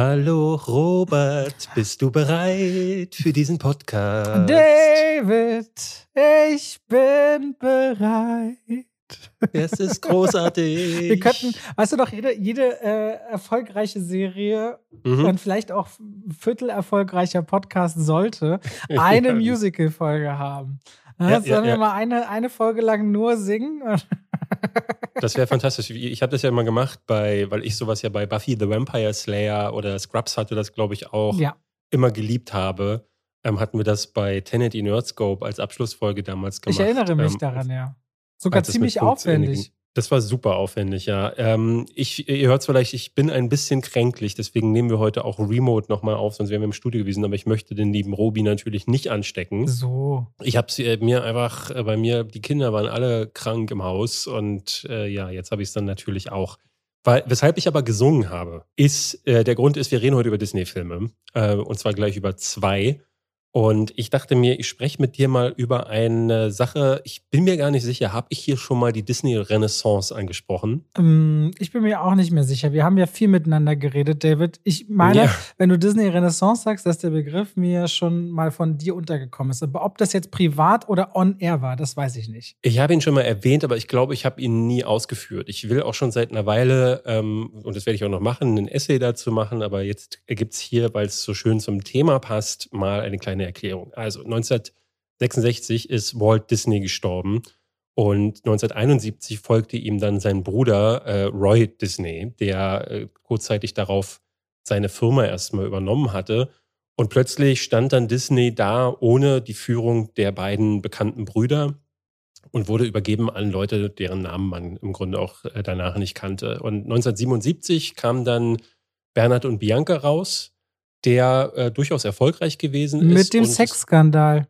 Hallo Robert, bist du bereit für diesen Podcast? David, ich bin bereit. Es ist großartig. Wir könnten, weißt du doch, jede, jede äh, erfolgreiche Serie Mhm. und vielleicht auch viertel erfolgreicher Podcast sollte eine Ja. Musical-Folge haben. Ja, Ja, sollen wir mal eine, eine Folge lang nur singen? Das wäre fantastisch. Ich habe das ja immer gemacht, bei, weil ich sowas ja bei Buffy the Vampire Slayer oder Scrubs hatte das, glaube ich, auch ja. immer geliebt habe. Ähm, hatten wir das bei Tenet in Nerdscope als Abschlussfolge damals gemacht. Ich erinnere mich ähm, daran, ja. Sogar ziemlich aufwendig. Das war super aufwendig, ja. Ähm, ich, ihr hört es vielleicht, ich bin ein bisschen kränklich, deswegen nehmen wir heute auch Remote nochmal auf, sonst wären wir im Studio gewesen, aber ich möchte den lieben Robi natürlich nicht anstecken. So. Ich habe äh, mir einfach, äh, bei mir, die Kinder waren alle krank im Haus und äh, ja, jetzt habe ich es dann natürlich auch. Weil, weshalb ich aber gesungen habe, ist, äh, der Grund ist, wir reden heute über Disney-Filme äh, und zwar gleich über zwei. Und ich dachte mir, ich spreche mit dir mal über eine Sache. Ich bin mir gar nicht sicher, habe ich hier schon mal die Disney-Renaissance angesprochen? Ähm, Ich bin mir auch nicht mehr sicher. Wir haben ja viel miteinander geredet, David. Ich meine, Ja. wenn du Disney Renaissance sagst, dass der Begriff mir schon mal von dir untergekommen ist. Aber ob das jetzt privat oder on air war, das weiß ich nicht. Ich habe ihn schon mal erwähnt, aber ich glaube, ich habe ihn nie ausgeführt. Ich will auch schon seit einer Weile, ähm, und das werde ich auch noch machen, ein Essay dazu machen, aber jetzt gibt es hier, weil es so schön zum Thema passt, mal eine kleine Erklärung. Also 1966 ist Walt Disney gestorben und 1971 folgte ihm dann sein Bruder äh, Roy Disney, der äh, kurzzeitig darauf seine Firma erstmal übernommen hatte. Und plötzlich stand dann Disney da ohne die Führung der beiden bekannten Brüder und wurde übergeben an Leute, deren Namen man im Grunde auch äh, danach nicht kannte. Und 1977 kam dann Bernhard und Bianca raus, der äh, durchaus erfolgreich gewesen ist. Mit dem es- Sexskandal.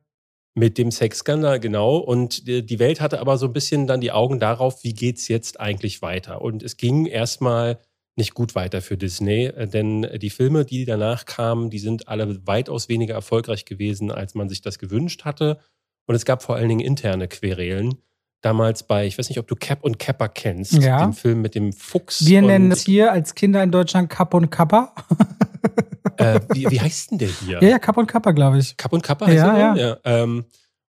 mit dem Sexskandal, genau. Und die die Welt hatte aber so ein bisschen dann die Augen darauf, wie geht's jetzt eigentlich weiter. Und es ging erstmal nicht gut weiter für Disney, äh, denn die Filme, die danach kamen, die sind alle weitaus weniger erfolgreich gewesen, als man sich das gewünscht hatte. Und es gab vor allen Dingen interne Querelen. Damals bei, ich weiß nicht, ob du Cap und Kappa kennst, Ja. den Film mit dem Fuchs. Wir nennen es hier als Kinder in Deutschland Kapp und Kappa. Äh, wie, wie heißt denn der hier? Ja, ja, Kapp und Kappa, glaube ich. Kapp und Kappa heißt Ja, er? Ja. Ähm,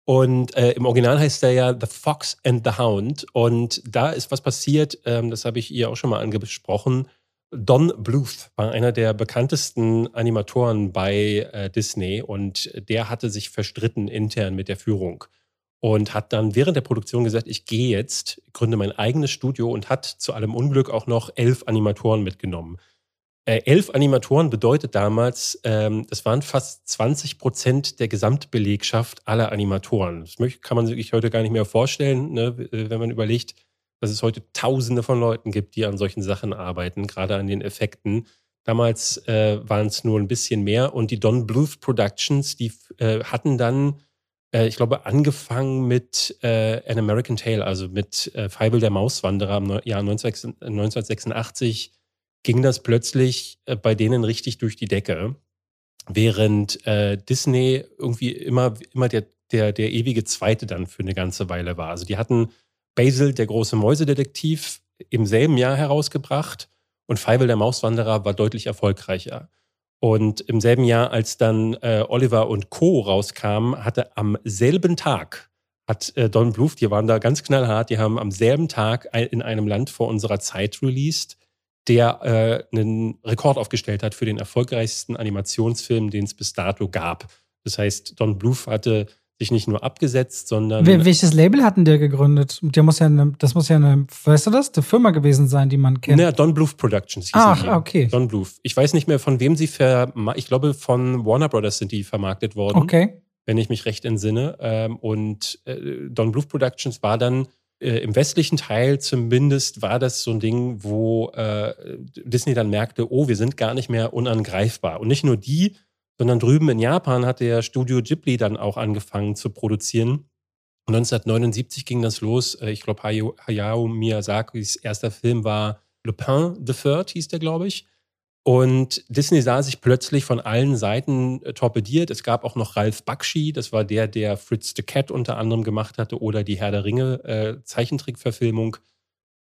und äh, im Original heißt er ja The Fox and the Hound. Und da ist was passiert, ähm, das habe ich ihr auch schon mal angesprochen. Don Bluth war einer der bekanntesten Animatoren bei äh, Disney und der hatte sich verstritten intern mit der Führung und hat dann während der Produktion gesagt, ich gehe jetzt, gründe mein eigenes Studio und hat zu allem Unglück auch noch elf Animatoren mitgenommen. Äh, elf Animatoren bedeutet damals, ähm, das waren fast 20 Prozent der Gesamtbelegschaft aller Animatoren. Das kann man sich heute gar nicht mehr vorstellen, ne, äh, wenn man überlegt, dass es heute Tausende von Leuten gibt, die an solchen Sachen arbeiten, gerade an den Effekten. Damals äh, waren es nur ein bisschen mehr und die Don Bluth Productions, die äh, hatten dann, äh, ich glaube, angefangen mit äh, An American Tale, also mit äh, Feivel der Mauswanderer im Jahr 19, 1986 ging das plötzlich äh, bei denen richtig durch die Decke, während äh, Disney irgendwie immer, immer der, der, der ewige Zweite dann für eine ganze Weile war. Also die hatten Basil, der große Mäusedetektiv, im selben Jahr herausgebracht und Feivel der Mauswanderer war deutlich erfolgreicher. Und im selben Jahr, als dann äh, Oliver und Co. rauskamen, hatte am selben Tag, hat äh, Don Bluth, die waren da ganz knallhart, die haben am selben Tag in einem Land vor unserer Zeit released, der äh, einen Rekord aufgestellt hat für den erfolgreichsten Animationsfilm, den es bis dato gab. Das heißt, Don Bluth hatte sich nicht nur abgesetzt, sondern Wel welches Label hatten der gegründet? Der muss ja eine, das muss ja eine, weißt du das? Eine Firma gewesen sein, die man kennt. Na, Don Bluth Productions. hießen Ach, okay. Don Bluth. Ich weiß nicht mehr, von wem sie vermarktet, ich glaube, von Warner Brothers sind die vermarktet worden, Okay. wenn ich mich recht entsinne. Ähm, und äh, Don Bluth Productions war dann äh, im westlichen Teil zumindest war das so ein Ding, wo äh, Disney dann merkte, oh, wir sind gar nicht mehr unangreifbar. Und nicht nur die, sondern drüben in Japan hat der Studio Ghibli dann auch angefangen zu produzieren. Und 1979 ging das los. Äh, Ich glaube, Hayao, Hayao Miyazakis erster Film war Lupin the Third, hieß der, glaube ich. Und Disney sah sich plötzlich von allen Seiten äh, torpediert. Es gab auch noch Ralph Bakshi, das war der, der Fritz the Cat unter anderem gemacht hatte oder die Herr der Ringe äh, Zeichentrickverfilmung.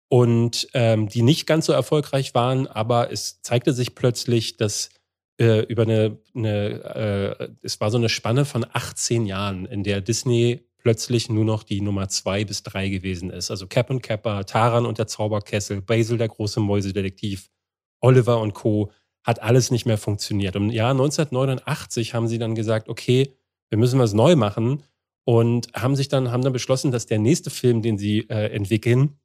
Und ähm, die nicht ganz so erfolgreich waren, aber es zeigte sich plötzlich, dass äh, über eine, eine äh, es war so eine Spanne von 18 Jahren, in der Disney plötzlich nur noch die Nummer zwei bis drei gewesen ist. Also Cap und Kappa, Taran und der Zauberkessel, Basil der große Mäusedetektiv, Oliver und Co. hat alles nicht mehr funktioniert. Im Jahr 1989 haben sie dann gesagt, okay, wir müssen was neu machen und haben sich dann, haben dann beschlossen, dass der nächste Film, den sie äh, entwickeln,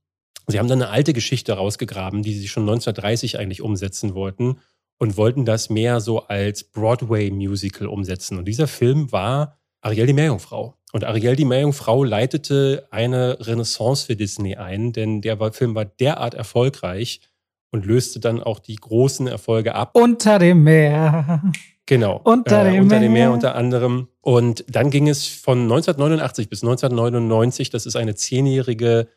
sie haben dann eine alte Geschichte rausgegraben, die sie schon 1930 eigentlich umsetzen wollten und wollten das mehr so als Broadway-Musical umsetzen. Und dieser Film war Ariel die Meerjungfrau. Und Ariel die Meerjungfrau leitete eine Renaissance für Disney ein, denn der Film war derart erfolgreich und löste dann auch die großen Erfolge ab. Unter dem Meer. Genau. Unter, äh, dem, unter Meer. dem Meer unter anderem. Und dann ging es von 1989 bis 1999, das ist eine zehnjährige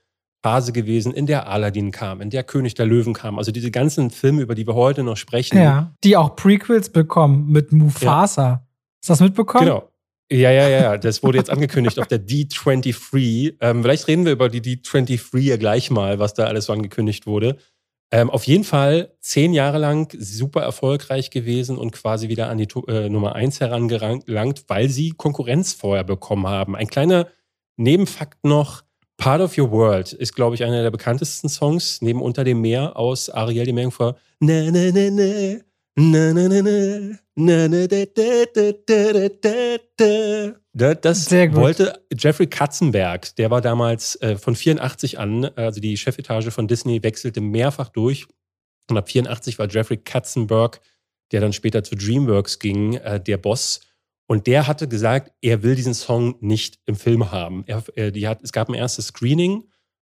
Phase gewesen, in der Aladdin kam, in der König der Löwen kam. Also diese ganzen Filme, über die wir heute noch sprechen. Ja, die auch Prequels bekommen mit Mufasa. Ja. Hast du das mitbekommen? Genau. Ja, ja, ja, das wurde jetzt angekündigt auf der D23. Ähm, vielleicht reden wir über die D23 ja gleich mal, was da alles so angekündigt wurde. Ähm, auf jeden Fall zehn Jahre lang super erfolgreich gewesen und quasi wieder an die äh, Nummer eins herangelangt, weil sie Konkurrenz vorher bekommen haben. Ein kleiner Nebenfakt noch. Part of Your World ist, glaube ich, einer der bekanntesten Songs neben Unter dem Meer aus Ariel die Meerjungfrau. Na, na, na, na. Das wollte Jeffrey Katzenberg, der war damals äh, von 84 an, also die Chefetage von Disney wechselte mehrfach durch. Und ab 84 war Jeffrey Katzenberg, der dann später zu DreamWorks ging, äh, der Boss. Und der hatte gesagt, er will diesen Song nicht im Film haben. Er, äh, hat, es gab ein erstes Screening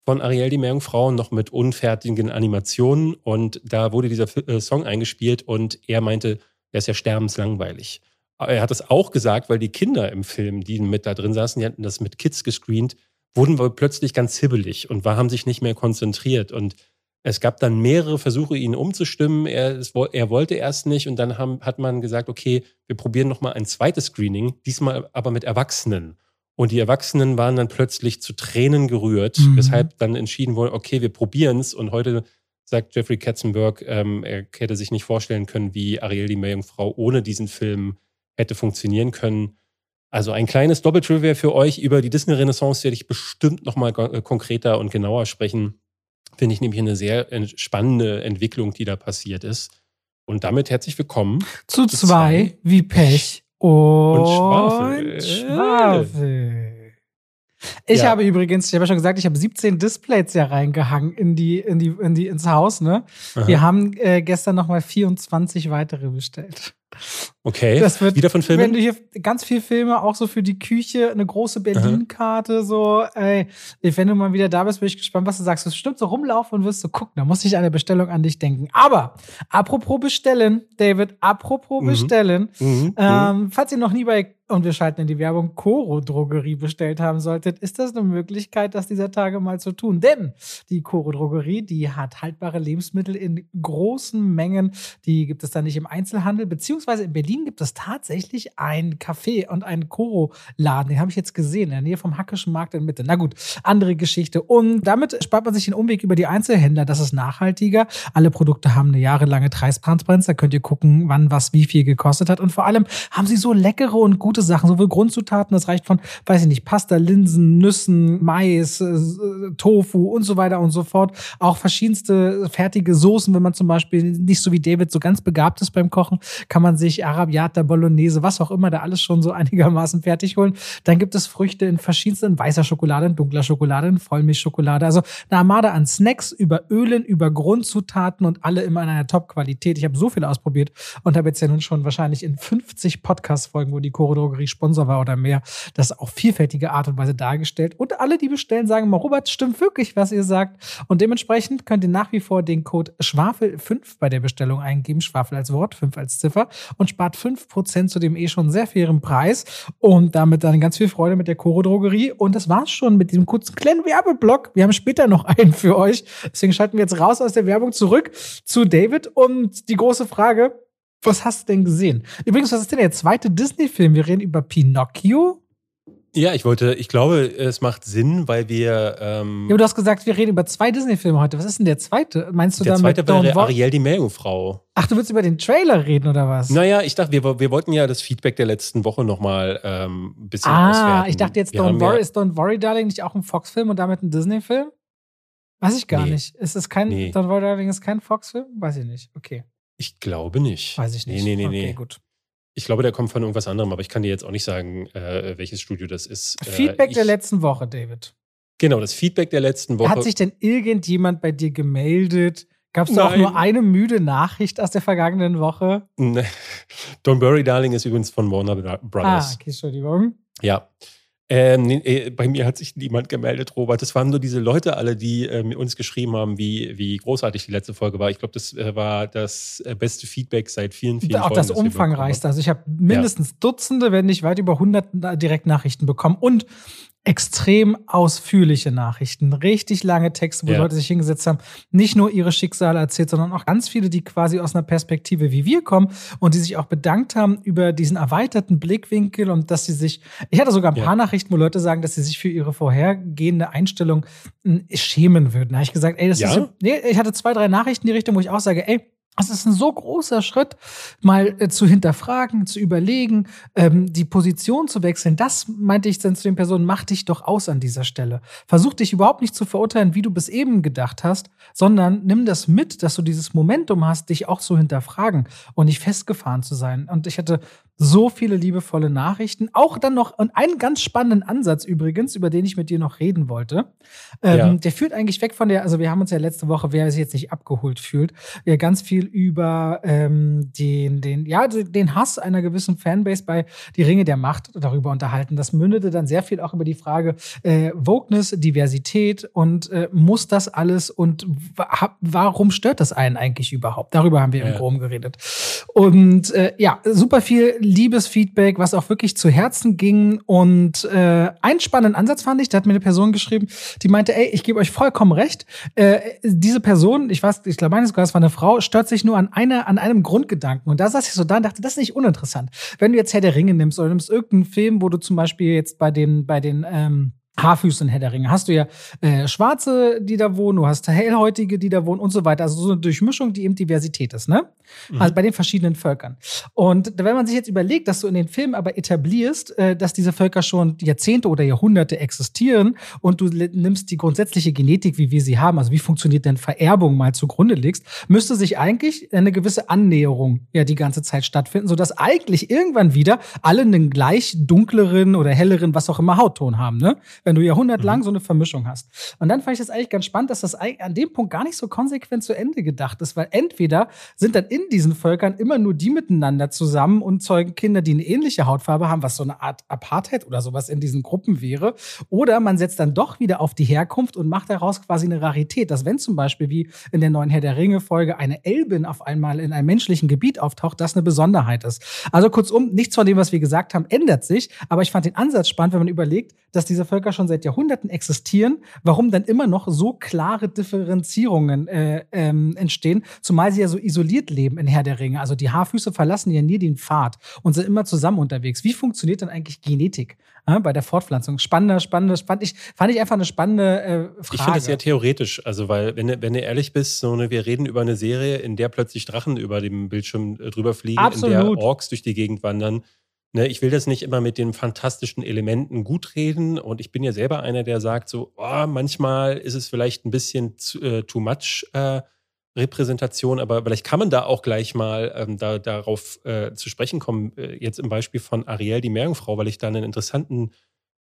von Ariel die Meerjungfrau noch mit unfertigen Animationen und da wurde dieser äh, Song eingespielt und er meinte, der ist ja sterbenslangweilig. Er hat es auch gesagt, weil die Kinder im Film, die mit da drin saßen, die hatten das mit Kids gescreent, wurden wohl plötzlich ganz hibbelig und war, haben sich nicht mehr konzentriert. Und es gab dann mehrere Versuche, ihn umzustimmen. Er, es, er wollte erst nicht und dann haben, hat man gesagt, okay, wir probieren nochmal ein zweites Screening, diesmal aber mit Erwachsenen. Und die Erwachsenen waren dann plötzlich zu Tränen gerührt, mhm. weshalb dann entschieden wurde, okay, wir probieren es. Und heute sagt Jeffrey Katzenberg, ähm, er hätte sich nicht vorstellen können, wie Ariel die Meerjungfrau ohne diesen Film hätte funktionieren können. Also ein kleines Doppeltrivia für euch über die Disney-Renaissance werde ich bestimmt nochmal äh, konkreter und genauer sprechen. Finde ich nämlich eine sehr spannende Entwicklung, die da passiert ist. Und damit herzlich willkommen zu, zu zwei, zwei, wie Pech und, und Schwafel. Schwafel. Ich ja. habe übrigens, ich habe ja schon gesagt, ich habe 17 Displays ja reingehangen in die, in die, in die, ins Haus, ne? Aha. Wir haben äh, gestern nochmal 24 weitere bestellt. Okay. Das wird, Wieder von Filmen? Wenn du hier ganz viel Filme, auch so für die Küche, eine große Berlin-Karte, so, ey, wenn du mal wieder da bist, bin ich gespannt, was du sagst. Du wirst bestimmt so rumlaufen und wirst so gucken. Da muss ich eine Bestellung an dich denken. Aber, apropos bestellen, David, apropos mhm. bestellen, mhm. Ähm, falls ihr noch nie bei und wir schalten in die Werbung Coro Drogerie bestellt haben solltet, ist das eine Möglichkeit, das dieser Tage mal zu tun. Denn die Coro Drogerie, die hat haltbare Lebensmittel in großen Mengen. Die gibt es dann nicht im Einzelhandel, beziehungsweise in Berlin gibt es tatsächlich ein Café und einen Coro-Laden. Den habe ich jetzt gesehen, in der Nähe vom Hackischen Markt in Mitte. Na gut, andere Geschichte. Und damit spart man sich den Umweg über die Einzelhändler. Das ist nachhaltiger. Alle Produkte haben eine jahrelange Preistransparenz. Da könnt ihr gucken, wann was wie viel gekostet hat. Und vor allem haben sie so leckere und gute Sachen, sowohl Grundzutaten, das reicht von, weiß ich nicht, Pasta, Linsen, Nüssen, Mais, äh, Tofu und so weiter und so fort. Auch verschiedenste fertige Soßen, wenn man zum Beispiel nicht so wie David so ganz begabt ist beim Kochen, kann man sich Arabiata, Bolognese, was auch immer da alles schon so einigermaßen fertig holen. Dann gibt es Früchte in verschiedensten, weißer Schokolade, in dunkler Schokolade, in Vollmilchschokolade. Also eine Armada an Snacks über Ölen, über Grundzutaten und alle immer in einer Top-Qualität. Ich habe so viel ausprobiert und habe jetzt ja nun schon wahrscheinlich in 50 Podcast-Folgen, wo die Corridor Drogerie Sponsor war oder mehr, das auf vielfältige Art und Weise dargestellt. Und alle, die bestellen, sagen mal, Robert, stimmt wirklich, was ihr sagt. Und dementsprechend könnt ihr nach wie vor den Code Schwafel5 bei der Bestellung eingeben. Schwafel als Wort, 5 als Ziffer und spart 5% zu dem eh schon sehr fairen Preis. Und damit dann ganz viel Freude mit der Coro Drogerie. Und das war's schon mit diesem kurzen kleinen Werbeblock. Wir haben später noch einen für euch. Deswegen schalten wir jetzt raus aus der Werbung zurück zu David. Und die große Frage, was hast du denn gesehen? Übrigens, was ist denn der zweite Disney-Film? Wir reden über Pinocchio. Ja, ich wollte, ich glaube, es macht Sinn, weil wir. Ähm, ja, aber du hast gesagt, wir reden über zwei Disney-Filme heute. Was ist denn der zweite? Meinst du der dann zweite mit wäre Ariel die Meerjungfrau. Ach, du willst über den Trailer reden oder was? Naja, ich dachte, wir, wir wollten ja das Feedback der letzten Woche nochmal ähm, ein bisschen ah, auswerten. ich dachte jetzt Wir Don't Worry, Ja, ist Don't Worry Darling nicht auch ein Fox-Film und damit ein Disney-Film? Weiß ich gar Nee. nicht. Ist es kein Nee. Don't Worry Darling ist kein Fox-Film? Weiß ich nicht. Okay, ich glaube nicht. weiß ich nicht. Nee, nee, nee, okay, nee. gut. Ich glaube, der kommt von irgendwas anderem, aber ich kann dir jetzt auch nicht sagen, äh, welches Studio das ist. Äh, Feedback ich, der letzten Woche, David. Genau, das Feedback der letzten Woche. Hat sich denn irgendjemand bei dir gemeldet? Gab es da auch nur eine müde Nachricht aus der vergangenen Woche? Ne. Don't Worry Darling ist übrigens von Warner Ah, Brothers. okay, Entschuldigung. Ja. Ähm, nee, äh, bei mir hat sich niemand gemeldet, Robert. Das waren nur diese Leute alle, die äh, mit uns geschrieben haben, wie, wie großartig die letzte Folge war. Ich glaube, das äh, war das äh, beste Feedback seit vielen, vielen auch Folgen. das umfangreichste. Also ich habe mindestens Dutzende, wenn nicht weit über 100 Na- Direktnachrichten bekommen und extrem ausführliche Nachrichten, richtig lange Texte, wo Ja. Leute sich hingesetzt haben, nicht nur ihre Schicksale erzählt, sondern auch ganz viele, die quasi aus einer Perspektive wie wir kommen und die sich auch bedankt haben über diesen erweiterten Blickwinkel und dass sie sich, ich hatte sogar ein Ja. paar Nachrichten, wo Leute sagen, dass sie sich für ihre vorhergehende Einstellung mh, schämen würden. Da habe ich gesagt, ey, das Ja? ist, so- nee, ich hatte zwei, drei Nachrichten in die Richtung, wo ich auch sage, ey, es ist ein so großer Schritt, mal äh, zu hinterfragen, zu überlegen, ähm, die Position zu wechseln. Das meinte ich dann zu den Personen, mach dich doch aus an dieser Stelle. Versuch dich überhaupt nicht zu verurteilen, wie du bis eben gedacht hast, sondern nimm das mit, dass du dieses Momentum hast, dich auch zu hinterfragen und nicht festgefahren zu sein. Und ich hatte so viele liebevolle Nachrichten. Auch dann noch und einen ganz spannenden Ansatz übrigens, über den ich mit dir noch reden wollte. Ähm, Ja. Der führt eigentlich weg von der, also wir haben uns ja letzte Woche, wer sich jetzt nicht abgeholt fühlt, ja ganz viel über ähm, den, den, ja, den Hass einer gewissen Fanbase bei Die Ringe der Macht darüber unterhalten. Das mündete dann sehr viel auch über die Frage äh, Wokeness, Diversität und äh, muss das alles und wa warum stört das einen eigentlich überhaupt? Darüber haben wir im Ja. Groben geredet. Und äh, ja, super viel Liebesfeedback, was auch wirklich zu Herzen ging. Und äh, einen spannenden Ansatz fand ich, da hat mir eine Person geschrieben, die meinte, ey, ich gebe euch vollkommen recht. Äh, diese Person, ich weiß, ich glaube, meine sogar, es war eine Frau, stört sich nur an einer, an einem Grundgedanken. Und da saß ich so da und dachte, das ist nicht uninteressant. Wenn du jetzt Herr der Ringe nimmst oder nimmst irgendeinen Film, wo du zum Beispiel jetzt bei den, bei den ähm, Haarfüßen Herr der Ringe. Hast du ja äh, Schwarze, die da wohnen, du hast Hellhäutige, die da wohnen und so weiter. Also so eine Durchmischung, die eben Diversität ist, ne? Mhm. Also bei den verschiedenen Völkern. Und wenn man sich jetzt überlegt, dass du in den Filmen aber etablierst, äh, dass diese Völker schon Jahrzehnte oder Jahrhunderte existieren und du nimmst die grundsätzliche Genetik, wie wir sie haben, also wie funktioniert denn Vererbung mal zugrunde legst, müsste sich eigentlich eine gewisse Annäherung ja die ganze Zeit stattfinden, sodass eigentlich irgendwann wieder alle einen gleich dunkleren oder helleren, was auch immer Hautton haben, ne? Wenn du jahrhundertelang Mhm. so eine Vermischung hast. Und dann fand ich das eigentlich ganz spannend, dass das an dem Punkt gar nicht so konsequent zu Ende gedacht ist, weil entweder sind dann in diesen Völkern immer nur die miteinander zusammen und zeugen Kinder, die eine ähnliche Hautfarbe haben, was so eine Art Apartheid oder sowas in diesen Gruppen wäre. Oder man setzt dann doch wieder auf die Herkunft und macht daraus quasi eine Rarität, dass wenn zum Beispiel wie in der neuen Herr der Ringe-Folge eine Elbin auf einmal in einem menschlichen Gebiet auftaucht, das eine Besonderheit ist. Also kurzum, nichts von dem, was wir gesagt haben, ändert sich, aber ich fand den Ansatz spannend, wenn man überlegt, dass diese Völker schon seit Jahrhunderten existieren, warum dann immer noch so klare Differenzierungen äh, ähm, entstehen, zumal sie ja so isoliert leben in Herr der Ringe. Also die Haarfüße verlassen ja nie den Pfad und sind immer zusammen unterwegs. Wie funktioniert denn eigentlich Genetik äh, bei der Fortpflanzung? Spannende, spannende, fand ich, fand ich einfach eine spannende äh, Frage. Ich finde es sehr theoretisch, also weil, wenn, du- wenn du ehrlich bist, so, ne, wir reden über eine Serie, in der plötzlich Drachen über dem Bildschirm äh, drüber fliegen, in Absolut. der Orks durch die Gegend wandern. Ne, ich will das nicht immer mit den fantastischen Elementen gut reden und ich bin ja selber einer, der sagt so, oh, manchmal ist es vielleicht ein bisschen zu, äh, too much äh, Repräsentation, aber vielleicht kann man da auch gleich mal ähm, da, darauf äh, zu sprechen kommen, äh, jetzt im Beispiel von Ariel, die Meerjungfrau, weil ich da einen interessanten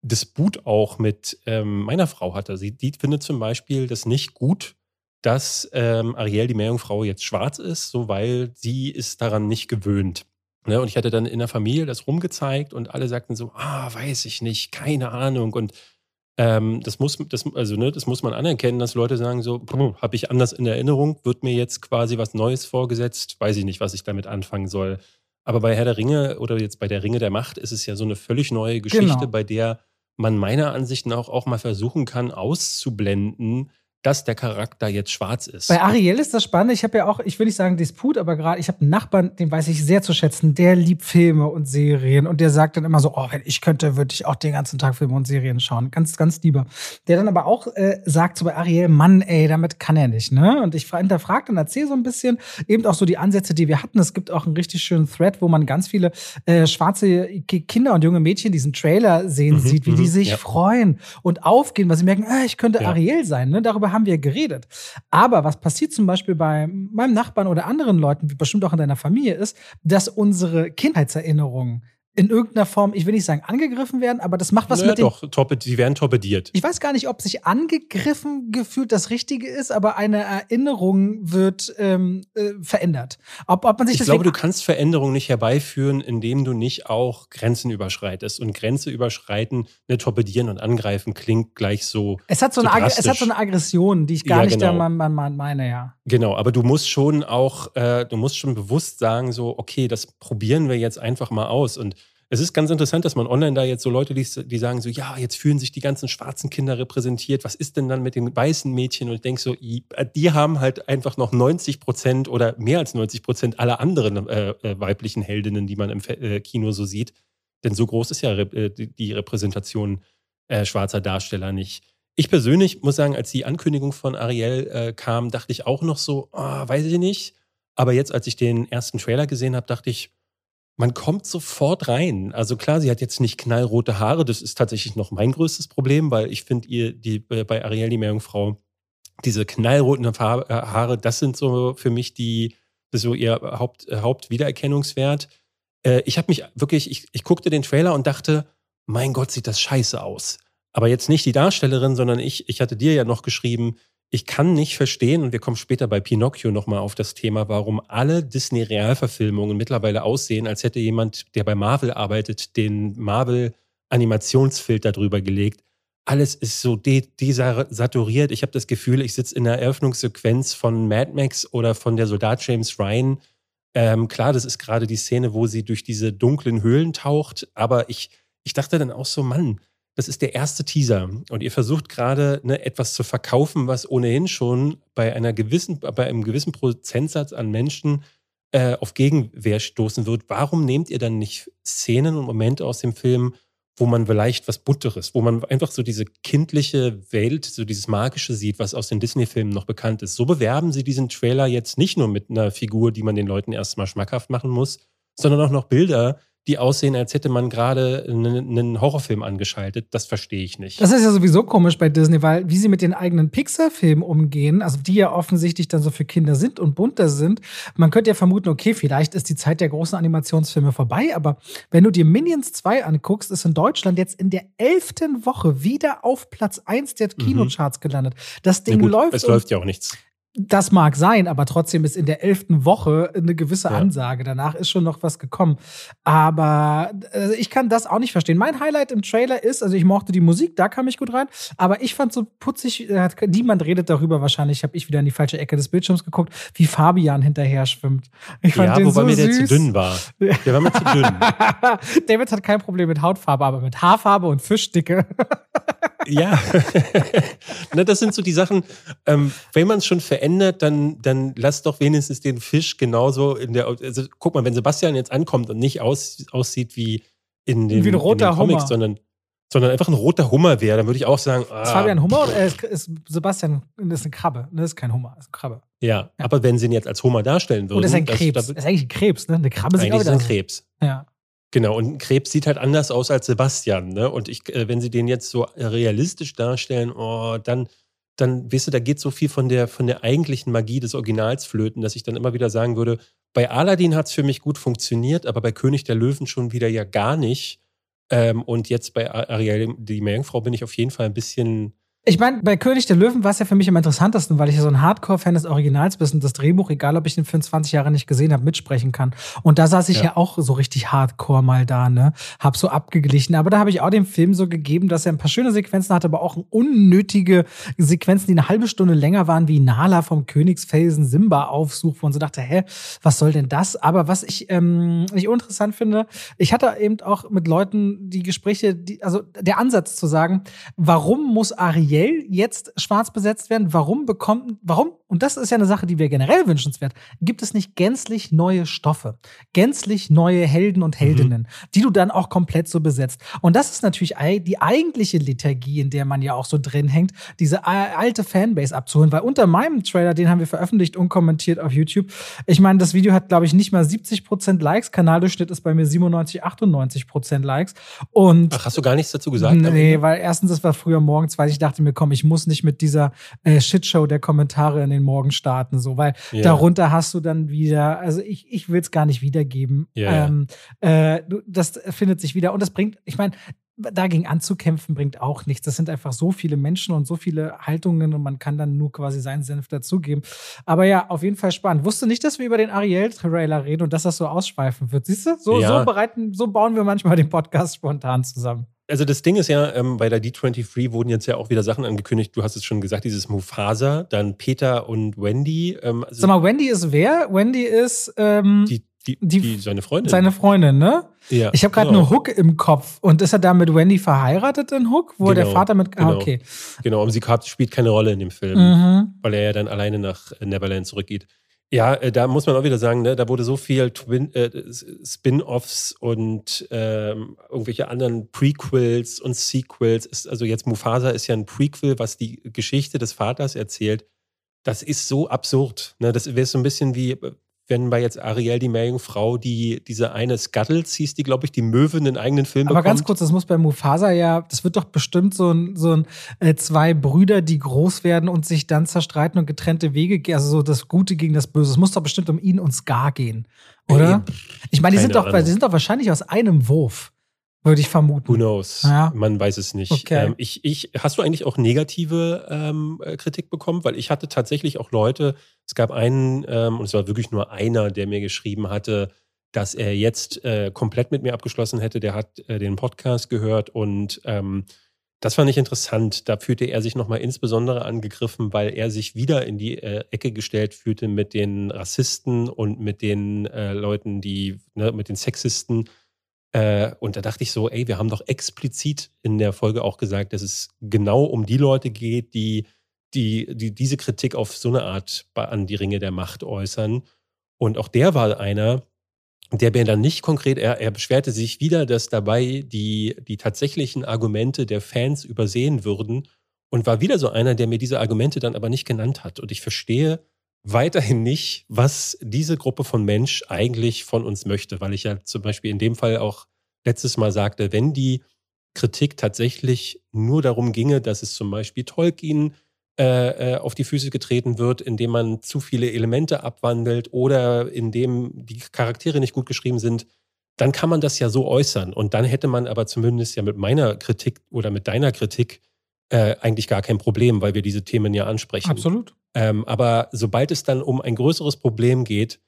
Disput auch mit ähm, meiner Frau hatte. Sie die findet zum Beispiel das nicht gut, dass ähm, Ariel, die Meerjungfrau, jetzt schwarz ist, so weil sie ist daran nicht gewöhnt. Ne? Und ich hatte dann in der Familie das rumgezeigt und alle sagten so, ah, weiß ich nicht, keine Ahnung. Und ähm, das muss, das, also, ne, das muss man anerkennen, dass Leute sagen so, habe ich anders in Erinnerung, wird mir jetzt quasi was Neues vorgesetzt, weiß ich nicht, was ich damit anfangen soll. Aber bei Herr der Ringe oder jetzt bei der Ringe der Macht ist es ja so eine völlig neue Geschichte, Genau. bei der man meiner Ansicht nach auch mal versuchen kann, auszublenden, dass der Charakter jetzt schwarz ist. Bei Ariel ist das spannend. Ich habe ja auch, ich will nicht sagen Disput, aber gerade, ich habe einen Nachbarn, den weiß ich sehr zu schätzen. Der liebt Filme und Serien und der sagt dann immer so, oh, wenn ich könnte, würde ich auch den ganzen Tag Filme und Serien schauen. Ganz, ganz lieber. Der dann aber auch äh, sagt so bei Ariel, Mann, ey, damit kann er nicht, ne? Und ich hinterfrage und erzähle so ein bisschen eben auch so die Ansätze, die wir hatten. Es gibt auch einen richtig schönen Thread, wo man ganz viele äh, schwarze Kinder und junge Mädchen diesen Trailer sehen mhm, sieht, wie die mhm, sich ja. freuen und aufgehen, weil sie merken, ah, ich könnte ja. Ariel sein, ne? Darüber haben wir geredet. Aber was passiert zum Beispiel bei meinem Nachbarn oder anderen Leuten, wie bestimmt auch in deiner Familie ist, dass unsere Kindheitserinnerungen in irgendeiner Form, ich will nicht sagen angegriffen werden, aber das macht was naja, mit dem. Doch, die werden torpediert. Ich weiß gar nicht, ob sich angegriffen gefühlt das Richtige ist, aber eine Erinnerung wird ähm, äh, verändert. Ob, ob man sich ich glaube, du kannst Veränderungen nicht herbeiführen, indem du nicht auch Grenzen überschreitest. Und Grenze überschreiten, ne, torpedieren und angreifen klingt gleich so. Es hat so, so eine, es hat so eine Aggression, die ich gar ja, nicht genau. da man, man, meine, ja. Genau, aber du musst schon auch, äh, du musst schon bewusst sagen, so, okay, das probieren wir jetzt einfach mal aus. Und es ist ganz interessant, dass man online da jetzt so Leute liest, die sagen so, ja, jetzt fühlen sich die ganzen schwarzen Kinder repräsentiert. Was ist denn dann mit den weißen Mädchen? Und ich denke so, die haben halt einfach noch 90 Prozent oder mehr als 90 Prozent aller anderen äh, äh, weiblichen Heldinnen, die man im äh, Kino so sieht. Denn so groß ist ja äh, die Repräsentation äh, schwarzer Darsteller nicht. Ich persönlich muss sagen, als die Ankündigung von Ariel äh, kam, dachte ich auch noch so, oh, weiß ich nicht. Aber jetzt, als ich den ersten Trailer gesehen habe, dachte ich, man kommt sofort rein. Also klar, sie hat jetzt nicht knallrote Haare. Das ist tatsächlich noch mein größtes Problem, weil ich finde ihr die äh, bei Ariel die Meerjungfrau diese knallroten äh, Haare, das sind so für mich die so ihr Haupt, äh, Hauptwiedererkennungswert. ich habe mich wirklich, ich, ich guckte den Trailer und dachte, mein Gott, sieht das scheiße aus. Aber jetzt nicht die Darstellerin, sondern ich, ich hatte dir ja noch geschrieben, ich kann nicht verstehen, und wir kommen später bei Pinocchio nochmal auf das Thema, warum alle Disney-Realverfilmungen mittlerweile aussehen, als hätte jemand, der bei Marvel arbeitet, den Marvel-Animationsfilter drüber gelegt. Alles ist so desaturiert. Ich habe das Gefühl, ich sitze in der Eröffnungssequenz von Mad Max oder von der Soldat James Ryan. Ähm, klar, das ist gerade die Szene, wo sie durch diese dunklen Höhlen taucht, aber ich, ich dachte dann auch so, Mann, das ist der erste Teaser und ihr versucht gerade ne, etwas zu verkaufen, was ohnehin schon bei einer gewissen, bei einem gewissen Prozentsatz an Menschen äh, auf Gegenwehr stoßen wird. Warum nehmt ihr dann nicht Szenen und Momente aus dem Film, wo man vielleicht was Bunteres, wo man einfach so diese kindliche Welt, so dieses Magische sieht, was aus den Disney-Filmen noch bekannt ist. So bewerben sie diesen Trailer jetzt nicht nur mit einer Figur, die man den Leuten erstmal schmackhaft machen muss, sondern auch noch Bilder, die aussehen, als hätte man gerade einen Horrorfilm angeschaltet. Das verstehe ich nicht. Das ist ja sowieso komisch bei Disney, weil wie sie mit den eigenen Pixar-Filmen umgehen, also die ja offensichtlich dann so für Kinder sind und bunter sind, man könnte ja vermuten, okay, vielleicht ist die Zeit der großen Animationsfilme vorbei, aber wenn du dir Minions 2 anguckst, ist in Deutschland jetzt in der elften Woche wieder auf Platz 1 der mhm. Kinocharts gelandet. Das Ding ja gut, läuft. Es läuft ja auch nichts. Das mag sein, aber trotzdem ist in der elften Woche eine gewisse ja. Ansage. Danach ist schon noch was gekommen. Aber also ich kann das auch nicht verstehen. Mein Highlight im Trailer ist, also ich mochte die Musik, da kam ich gut rein, aber ich fand so putzig, niemand redet darüber wahrscheinlich, habe ich wieder in die falsche Ecke des Bildschirms geguckt, wie Fabian hinterher schwimmt. Ich fand ja, den wobei so mir süß. der zu dünn war. Der war mir zu dünn. David hat kein Problem mit Hautfarbe, aber mit Haarfarbe und Fischdicke. ja, Na, das sind so die Sachen, ähm, wenn man es schon verändert, dann, dann lass doch wenigstens den Fisch genauso in der. Also guck mal, wenn Sebastian jetzt ankommt und nicht aus, aussieht wie in den, wie ein roter in den Comics, Hummer. sondern sondern einfach ein roter Hummer wäre, dann würde ich auch sagen. Ah, ist Fabian Hummer oder ist, ist Sebastian ist eine Krabbe? Das ist kein Hummer, ist eine Krabbe. Ja, ja, aber wenn sie ihn jetzt als Hummer darstellen würden. Und das ist ein Krebs. Das, das ist eigentlich ein Krebs, ne? Eine Krabbe ist eigentlich ein Krebs. Ja. Genau, und ein Krebs sieht halt anders aus als Sebastian. Ne? Und ich, äh, wenn sie den jetzt so realistisch darstellen, oh, dann, dann, weißt du, da geht so viel von der, von der eigentlichen Magie des Originals flöten, dass ich dann immer wieder sagen würde, bei Aladdin hat es für mich gut funktioniert, aber bei König der Löwen schon wieder ja gar nicht. Ähm, und jetzt bei Ariel, die Meerjungfrau, bin ich auf jeden Fall ein bisschen ich meine, bei König der Löwen war es ja für mich am interessantesten, weil ich ja so ein Hardcore-Fan des Originals bin und das Drehbuch, egal ob ich den Film 20 Jahre nicht gesehen habe, mitsprechen kann. Und da saß ich ja, ja auch so richtig Hardcore mal da, ne? Hab so abgeglichen. Aber da habe ich auch dem Film so gegeben, dass er ein paar schöne Sequenzen hatte, aber auch unnötige Sequenzen, die eine halbe Stunde länger waren, wie Nala vom Königsfelsen Simba aufsucht, wo man so dachte, hä, was soll denn das? Aber was ich ähm, nicht uninteressant finde, ich hatte eben auch mit Leuten die Gespräche, die, also der Ansatz zu sagen, warum muss Ariel Ariel jetzt schwarz besetzt werden? Warum bekommt, warum, und das ist ja eine Sache, die wir generell wünschenswert, gibt es nicht gänzlich neue Stoffe, gänzlich neue Helden und Heldinnen, mhm. die du dann auch komplett so besetzt? Und das ist natürlich die eigentliche Liturgie, in der man ja auch so drin hängt, diese alte Fanbase abzuholen, weil unter meinem Trailer, den haben wir veröffentlicht, unkommentiert auf YouTube, ich meine, das Video hat, glaube ich, nicht mal 70% Likes, Kanaldurchschnitt ist bei mir 97, 98% Likes und Ach, hast du gar nichts dazu gesagt? Nee, weil erstens, es war früher morgens, weil ich dachte mir, komm, ich muss nicht mit dieser äh, Shitshow der Kommentare in den Morgen starten, so, weil ja. darunter hast du dann wieder, also ich, ich will es gar nicht wiedergeben. Ja, ähm, äh, das findet sich wieder und das bringt, ich meine, dagegen anzukämpfen bringt auch nichts. Das sind einfach so viele Menschen und so viele Haltungen und man kann dann nur quasi seinen Senf dazugeben. Aber ja, auf jeden Fall spannend. Wusste nicht, dass wir über den Ariel-Trailer reden und dass das so ausschweifen wird. Siehst du? So, ja. so bereiten, so bauen wir manchmal den Podcast spontan zusammen. Also das Ding ist ja, ähm, bei der D23 wurden jetzt ja auch wieder Sachen angekündigt. Du hast es schon gesagt, dieses Mufasa, dann Peter und Wendy. Ähm, also Sag mal, Wendy ist wer? Wendy ist ähm, die, die, die, die, seine Freundin. Seine Freundin, ne? Ja. Ich habe gerade genau. nur Hook im Kopf. Und ist er da mit Wendy verheiratet in Hook, wo genau, der Vater mit. Ah, genau. okay. Genau, und sie spielt keine Rolle in dem Film, mhm. weil er ja dann alleine nach Neverland zurückgeht. Ja, äh, da muss man auch wieder sagen, ne, da wurde so viel Twin, äh, Spin-offs und ähm, irgendwelche anderen Prequels und Sequels. Ist, also jetzt Mufasa ist ja ein Prequel, was die Geschichte des Vaters erzählt. Das ist so absurd. Ne? Das wäre so ein bisschen wie, wenn bei jetzt Ariel die Meerjungfrau, die diese eine Scuttles hieß, die, glaube ich, die Möwe in den eigenen Film Aber bekommt. ganz kurz, das muss bei Mufasa ja, das wird doch bestimmt so ein, so ein äh, zwei Brüder, die groß werden und sich dann zerstreiten und getrennte Wege gehen, also so das Gute gegen das Böse. Es muss doch bestimmt um ihn und Scar gehen, oder? ich meine, die sind doch, die sind doch wahrscheinlich aus einem Wurf. Würde ich vermuten. Who knows? Ja. Man weiß es nicht. Okay. Ähm, ich, ich, hast du eigentlich auch negative ähm, äh, Kritik bekommen? Weil ich hatte tatsächlich auch Leute, es gab einen, ähm, und es war wirklich nur einer, der mir geschrieben hatte, dass er jetzt äh, komplett mit mir abgeschlossen hätte. Der hat äh, den Podcast gehört und ähm, das fand ich interessant. Da fühlte er sich nochmal insbesondere angegriffen, weil er sich wieder in die äh, Ecke gestellt fühlte mit den Rassisten und mit den äh, Leuten, die, ne, mit den Sexisten äh, und da dachte ich so, ey, wir haben doch explizit in der Folge auch gesagt, dass es genau um die Leute geht, die, die, die diese Kritik auf so eine Art an die Ringe der Macht äußern. Und auch der war einer, der mir dann nicht konkret, er, er beschwerte sich wieder, dass dabei die, die tatsächlichen Argumente der Fans übersehen würden und war wieder so einer, der mir diese Argumente dann aber nicht genannt hat. Und ich verstehe weiterhin nicht, was diese Gruppe von Mensch eigentlich von uns möchte, weil ich ja zum Beispiel in dem Fall auch letztes Mal sagte, wenn die Kritik tatsächlich nur darum ginge, dass es zum Beispiel Tolkien äh, äh, auf die Füße getreten wird, indem man zu viele Elemente abwandelt oder indem die Charaktere nicht gut geschrieben sind, dann kann man das ja so äußern. Und dann hätte man aber zumindest ja mit meiner Kritik oder mit deiner Kritik äh, eigentlich gar kein Problem, weil wir diese Themen ja ansprechen. Absolut. Ähm, aber sobald es dann um ein größeres Problem geht,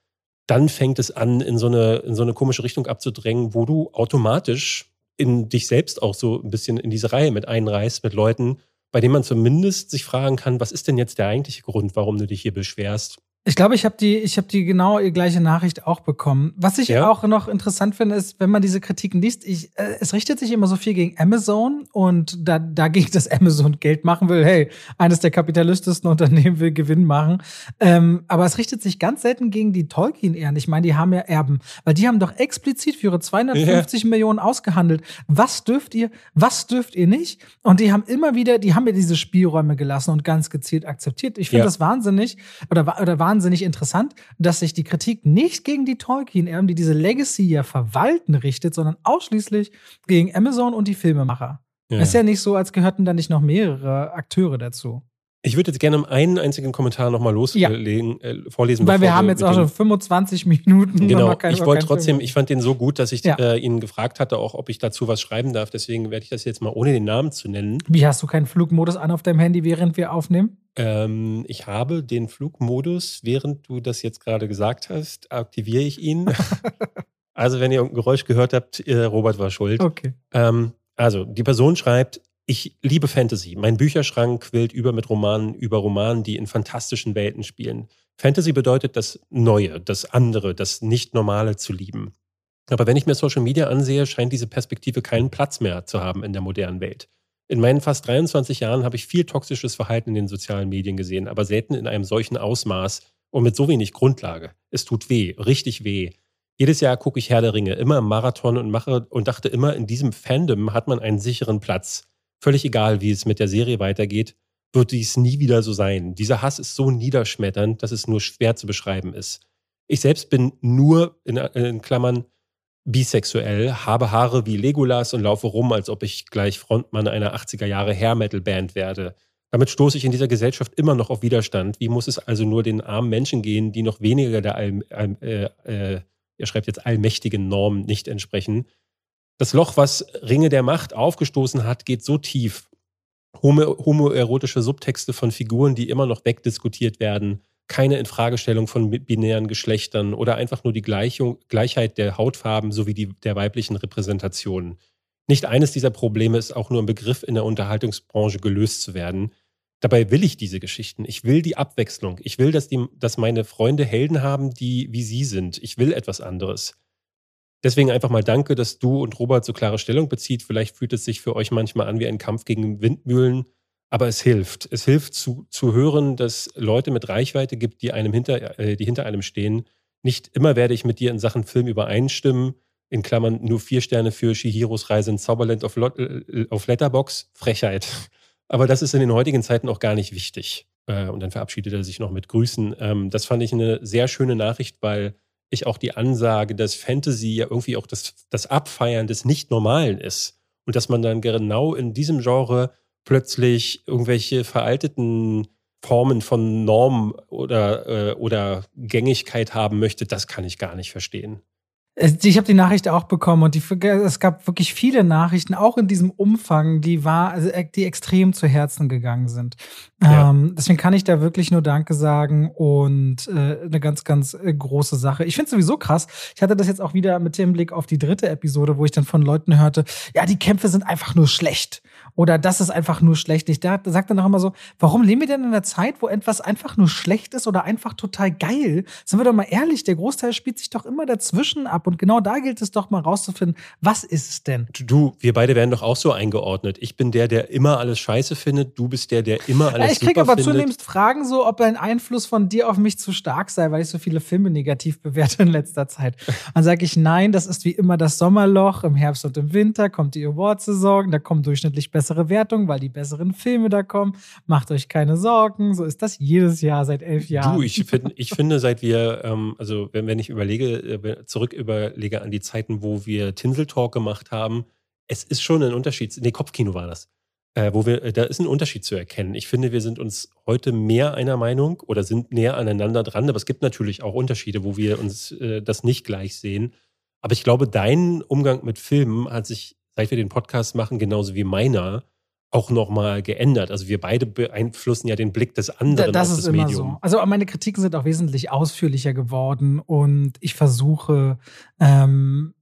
dann fängt es an, in so eine, in so eine komische Richtung abzudrängen, wo du automatisch in dich selbst auch so ein bisschen in diese Reihe mit einreißt, mit Leuten, bei denen man zumindest sich fragen kann, was ist denn jetzt der eigentliche Grund, warum du dich hier beschwerst? Ich glaube, ich habe die, ich habe die genau gleiche Nachricht auch bekommen. Was ich ja. auch noch interessant finde, ist, wenn man diese Kritiken liest, ich, äh, es richtet sich immer so viel gegen Amazon und da, dagegen, dass Amazon Geld machen will. Hey, eines der kapitalistischsten Unternehmen will Gewinn machen. Ähm, aber es richtet sich ganz selten gegen die Tolkien-Ehren. Ich meine, die haben ja Erben, weil die haben doch explizit für ihre 250 ja. Millionen ausgehandelt. Was dürft ihr, was dürft ihr nicht? Und die haben immer wieder, die haben mir diese Spielräume gelassen und ganz gezielt akzeptiert. Ich finde ja. das wahnsinnig oder, oder wahnsinnig wahnsinnig interessant, dass sich die Kritik nicht gegen die Tolkien-Erben, die diese Legacy ja verwalten, richtet, sondern ausschließlich gegen Amazon und die Filmemacher. Ja. Ist ja nicht so, als gehörten da nicht noch mehrere Akteure dazu. Ich würde jetzt gerne einen einzigen Kommentar nochmal loslegen, ja. äh, vorlesen. Weil wir haben jetzt auch schon 25 Minuten. Genau, ich wollte trotzdem, ich fand den so gut, dass ich ja. äh, ihn gefragt hatte, auch ob ich dazu was schreiben darf. Deswegen werde ich das jetzt mal ohne den Namen zu nennen. Wie hast du keinen Flugmodus an auf deinem Handy, während wir aufnehmen? Ähm, ich habe den Flugmodus, während du das jetzt gerade gesagt hast, aktiviere ich ihn. also, wenn ihr ein Geräusch gehört habt, äh, Robert war schuld. Okay. Ähm, also, die Person schreibt, ich liebe Fantasy. Mein Bücherschrank quillt über mit Romanen über Romanen, die in fantastischen Welten spielen. Fantasy bedeutet das Neue, das andere, das Nicht-Normale zu lieben. Aber wenn ich mir Social Media ansehe, scheint diese Perspektive keinen Platz mehr zu haben in der modernen Welt. In meinen fast 23 Jahren habe ich viel toxisches Verhalten in den sozialen Medien gesehen, aber selten in einem solchen Ausmaß und mit so wenig Grundlage. Es tut weh, richtig weh. Jedes Jahr gucke ich Herr der Ringe, immer im Marathon und mache und dachte immer, in diesem Fandom hat man einen sicheren Platz. Völlig egal, wie es mit der Serie weitergeht, wird dies nie wieder so sein. Dieser Hass ist so niederschmetternd, dass es nur schwer zu beschreiben ist. Ich selbst bin nur in, in Klammern bisexuell, habe Haare wie Legolas und laufe rum, als ob ich gleich Frontmann einer 80er Jahre Hair Metal Band werde. Damit stoße ich in dieser Gesellschaft immer noch auf Widerstand. Wie muss es also nur den armen Menschen gehen, die noch weniger der All, äh, äh, er schreibt jetzt allmächtigen Normen nicht entsprechen? Das Loch, was Ringe der Macht aufgestoßen hat, geht so tief. Homo homoerotische Subtexte von Figuren, die immer noch wegdiskutiert werden, keine Infragestellung von binären Geschlechtern oder einfach nur die Gleichung, Gleichheit der Hautfarben sowie die der weiblichen Repräsentation. Nicht eines dieser Probleme ist auch nur im Begriff in der Unterhaltungsbranche gelöst zu werden. Dabei will ich diese Geschichten. Ich will die Abwechslung. Ich will, dass, die, dass meine Freunde Helden haben, die wie sie sind. Ich will etwas anderes. Deswegen einfach mal danke, dass du und Robert so klare Stellung bezieht. Vielleicht fühlt es sich für euch manchmal an wie ein Kampf gegen Windmühlen, aber es hilft. Es hilft zu, zu hören, dass Leute mit Reichweite gibt, die einem hinter, äh, die hinter einem stehen. Nicht immer werde ich mit dir in Sachen Film übereinstimmen. In Klammern nur vier Sterne für Shihiros Reise in Zauberland auf, äh, auf Letterbox. Frechheit. Aber das ist in den heutigen Zeiten auch gar nicht wichtig. Äh, und dann verabschiedet er sich noch mit Grüßen. Ähm, das fand ich eine sehr schöne Nachricht, weil ich auch die Ansage, dass Fantasy ja irgendwie auch das, das Abfeiern des Nicht-Normalen ist. Und dass man dann genau in diesem Genre plötzlich irgendwelche veralteten Formen von Norm oder, äh, oder Gängigkeit haben möchte, das kann ich gar nicht verstehen. Ich habe die Nachricht auch bekommen und die, es gab wirklich viele Nachrichten, auch in diesem Umfang, die war, also äh, die extrem zu Herzen gegangen sind. Ja. Ähm, deswegen kann ich da wirklich nur Danke sagen und äh, eine ganz, ganz äh, große Sache. Ich finde sowieso krass. Ich hatte das jetzt auch wieder mit dem Blick auf die dritte Episode, wo ich dann von Leuten hörte, ja, die Kämpfe sind einfach nur schlecht oder das ist einfach nur schlecht. Ich da, sagt dann auch immer so, warum leben wir denn in einer Zeit, wo etwas einfach nur schlecht ist oder einfach total geil? Sind wir doch mal ehrlich, der Großteil spielt sich doch immer dazwischen ab und genau da gilt es doch mal rauszufinden, was ist es denn? Du, wir beide werden doch auch so eingeordnet. Ich bin der, der immer alles scheiße findet, du bist der, der immer alles ja, Ich kriege aber zunehmend Fragen so, ob ein Einfluss von dir auf mich zu stark sei, weil ich so viele Filme negativ bewerte in letzter Zeit. Dann sage ich, nein, das ist wie immer das Sommerloch, im Herbst und im Winter kommt die Award-Saison, da kommen durchschnittlich besser bessere Wertung, weil die besseren Filme da kommen. Macht euch keine Sorgen. So ist das jedes Jahr seit elf Jahren. Du, ich, find, ich finde, seit wir, ähm, also wenn, wenn ich überlege, äh, zurück überlege an die Zeiten, wo wir Tinsel Talk gemacht haben, es ist schon ein Unterschied. Nee, Kopfkino war das. Äh, wo wir, da ist ein Unterschied zu erkennen. Ich finde, wir sind uns heute mehr einer Meinung oder sind näher aneinander dran, aber es gibt natürlich auch Unterschiede, wo wir uns äh, das nicht gleich sehen. Aber ich glaube, dein Umgang mit Filmen hat sich seit wir den Podcast machen, genauso wie meiner, auch nochmal geändert. Also wir beide beeinflussen ja den Blick des anderen das auf das Medium. So. Also meine Kritiken sind auch wesentlich ausführlicher geworden und ich versuche ähm,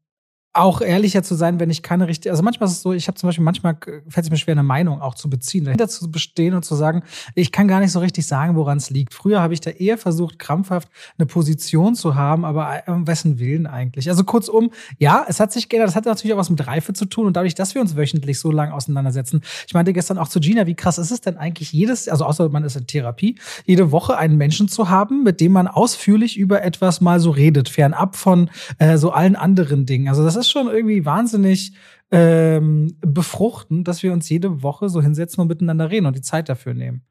auch ehrlicher zu sein, wenn ich keine richtige, also manchmal ist es so, ich habe zum Beispiel, manchmal fällt es mir schwer, eine Meinung auch zu beziehen, dahinter zu bestehen und zu sagen, ich kann gar nicht so richtig sagen, woran es liegt. Früher habe ich da eher versucht, krampfhaft eine Position zu haben, aber um wessen Willen eigentlich? Also kurzum, ja, es hat sich geändert, das hat natürlich auch was mit Reife zu tun und dadurch, dass wir uns wöchentlich so lange auseinandersetzen. Ich meinte gestern auch zu Gina, wie krass ist es denn eigentlich jedes, also außer man ist in Therapie, jede Woche einen Menschen zu haben, mit dem man ausführlich über etwas mal so redet, fernab von äh, so allen anderen Dingen. Also das ist ist schon irgendwie wahnsinnig ähm, befruchtend, dass wir uns jede Woche so hinsetzen und miteinander reden und die Zeit dafür nehmen.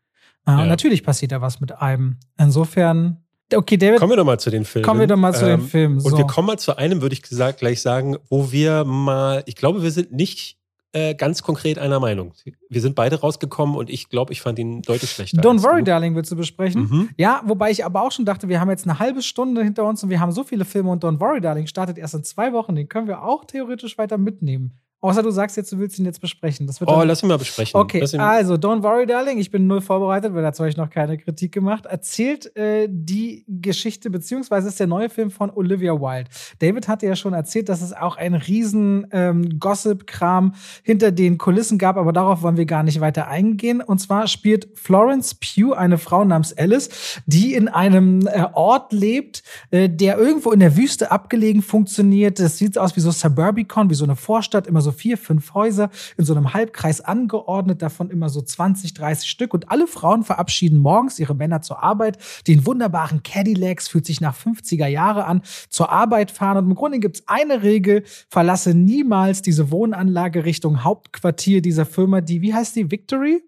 Äh, ja. Und natürlich passiert da was mit einem. Insofern Okay, David. Kommen wir doch mal zu den Filmen. Kommen wir doch mal zu ähm, den Filmen. So. Und wir kommen mal zu einem, würde ich gesagt, gleich sagen, wo wir mal, ich glaube, wir sind nicht äh, ganz konkret einer Meinung. Wir sind beide rausgekommen und ich glaube, ich fand ihn deutlich schlechter. Don't Worry, du. Darling, willst du besprechen? Mhm. Ja, wobei ich aber auch schon dachte, wir haben jetzt eine halbe Stunde hinter uns und wir haben so viele Filme und Don't Worry, Darling startet erst in zwei Wochen. Den können wir auch theoretisch weiter mitnehmen. Außer du sagst jetzt, du willst ihn jetzt besprechen. Das wird oh, lass ihn mal besprechen. Okay, also Don't Worry, Darling. Ich bin null vorbereitet, weil dazu habe ich noch keine Kritik gemacht. Erzählt äh, die Geschichte, beziehungsweise ist der neue Film von Olivia Wilde. David hatte ja schon erzählt, dass es auch einen riesen ähm, Gossip-Kram hinter den Kulissen gab, aber darauf wollen wir gar nicht weiter eingehen. Und zwar spielt Florence Pugh eine Frau namens Alice, die in einem äh, Ort lebt, äh, der irgendwo in der Wüste abgelegen funktioniert. Das sieht aus wie so Suburbicon, wie so eine Vorstadt, immer so vier, fünf Häuser in so einem Halbkreis angeordnet, davon immer so 20, 30 Stück. Und alle Frauen verabschieden morgens ihre Männer zur Arbeit, die in wunderbaren Cadillacs, fühlt sich nach 50er Jahre an, zur Arbeit fahren. Und im Grunde gibt es eine Regel, verlasse niemals diese Wohnanlage Richtung Hauptquartier dieser Firma, die, wie heißt die, Victory?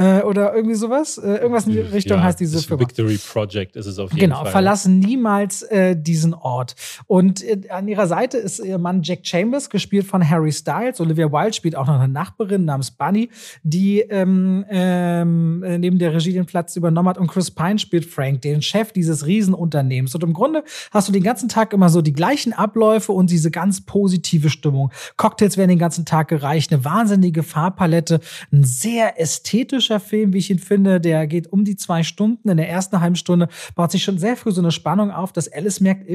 Äh, oder irgendwie sowas. Äh, irgendwas in die Richtung ja, heißt diese Firma. Victory Project ist es auf jeden genau, Fall. Genau, verlassen niemals äh, diesen Ort. Und äh, an ihrer Seite ist ihr Mann Jack Chambers, gespielt von Harry Styles. Olivia Wilde spielt auch noch eine Nachbarin namens Bunny, die ähm, ähm, äh, neben der Regie den Platz übernommen hat. Und Chris Pine spielt Frank, den Chef dieses Riesenunternehmens. Und im Grunde hast du den ganzen Tag immer so die gleichen Abläufe und diese ganz positive Stimmung. Cocktails werden den ganzen Tag gereicht, eine wahnsinnige Farbpalette, ein sehr ästhetischer dramatischer Film, wie ich ihn finde. Der geht um die zwei Stunden. In der ersten halben Stunde baut sich schon sehr früh so eine Spannung auf, dass Alice merkt,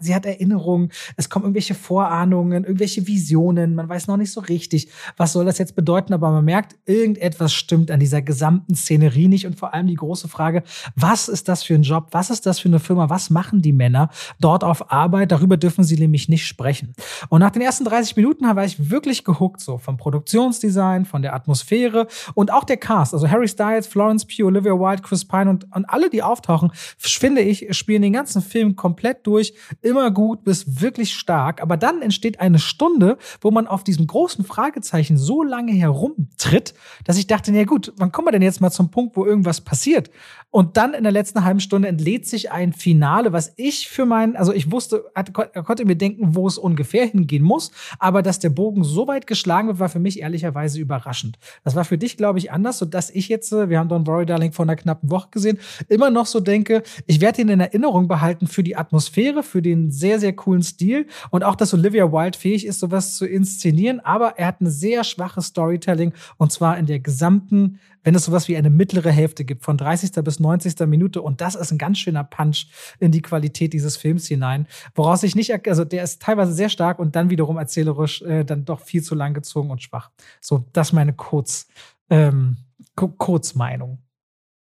sie hat Erinnerungen, es kommen irgendwelche Vorahnungen, irgendwelche Visionen. Man weiß noch nicht so richtig, was soll das jetzt bedeuten, aber man merkt, irgendetwas stimmt an dieser gesamten Szenerie nicht. Und vor allem die große Frage, was ist das für ein Job? Was ist das für eine Firma? Was machen die Männer dort auf Arbeit? Darüber dürfen sie nämlich nicht sprechen. Und nach den ersten 30 Minuten war ich wirklich gehuckt, so vom Produktionsdesign, von der Atmosphäre und auch der Cast Cast, also Harry Styles, Florence Pugh, Olivia Wilde, Chris Pine und, und alle, die auftauchen, finde ich, spielen den ganzen Film komplett durch, immer gut bis wirklich stark. Aber dann entsteht eine Stunde, wo man auf diesem großen Fragezeichen so lange herumtritt, dass ich dachte, na gut, wann kommen wir denn jetzt mal zum Punkt, wo irgendwas passiert? Und dann in der letzten halben Stunde entlädt sich ein Finale, was ich für meinen, also ich wusste, hatte, konnte mir denken, wo es ungefähr hingehen muss, aber dass der Bogen so weit geschlagen wird, war für mich ehrlicherweise überraschend. Das war für dich, glaube ich, anders, sodass ich jetzt, äh, wir haben Don Worry Darling vor einer knappen Woche gesehen, immer noch so denke, ich werde ihn in Erinnerung behalten für die Atmosphäre, für den sehr, sehr coolen Stil und auch, dass Olivia Wilde fähig ist, sowas zu inszenieren, aber er hat eine sehr schwache Storytelling und zwar in der gesamten wenn es sowas wie eine mittlere Hälfte gibt, von 30. bis 90. Minute. Und das ist ein ganz schöner Punch in die Qualität dieses Films hinein. Woraus ich nicht, also der ist teilweise sehr stark und dann wiederum erzählerisch äh, dann doch viel zu lang gezogen und schwach. So, das ist meine Kurz, ähm, Kurzmeinung.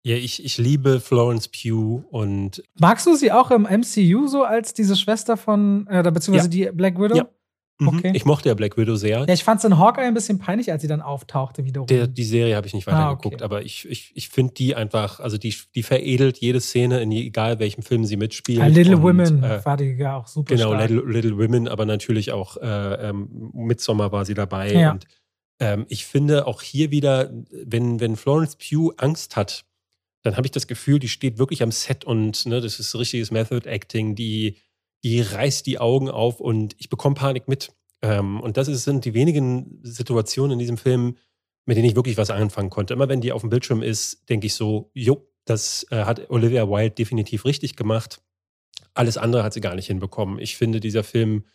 Ja, ich, ich liebe Florence Pugh und. Magst du sie auch im MCU so als diese Schwester von, äh, beziehungsweise ja. die Black Widow? Ja. Mhm. Okay. Ich mochte ja Black Widow sehr. Ja, ich fand es in Hawkeye ein bisschen peinlich, als sie dann auftauchte wiederum. Der, die Serie habe ich nicht weitergeguckt, ah, okay. aber ich, ich, ich finde die einfach, also die, die veredelt jede Szene, in egal welchem Film sie mitspielt. Ja, Little und, Women äh, war die ja auch super Genau, Little, Little, Women, aber natürlich auch äh, ähm, Midsommar war sie dabei. Ja. Und ähm, ich finde auch hier wieder, wenn, wenn Florence Pugh Angst hat, dann habe ich das Gefühl, die steht wirklich am Set und ne, das ist richtiges Method Acting, die die reißt die Augen auf und ich bekomme Panik mit. Ähm, und das ist, sind die wenigen Situationen in diesem Film, mit denen ich wirklich was anfangen konnte. Immer wenn die auf dem Bildschirm ist, denke ich so, jo, das äh, hat Olivia Wilde definitiv richtig gemacht. Alles andere hat sie gar nicht hinbekommen. Ich finde, dieser Film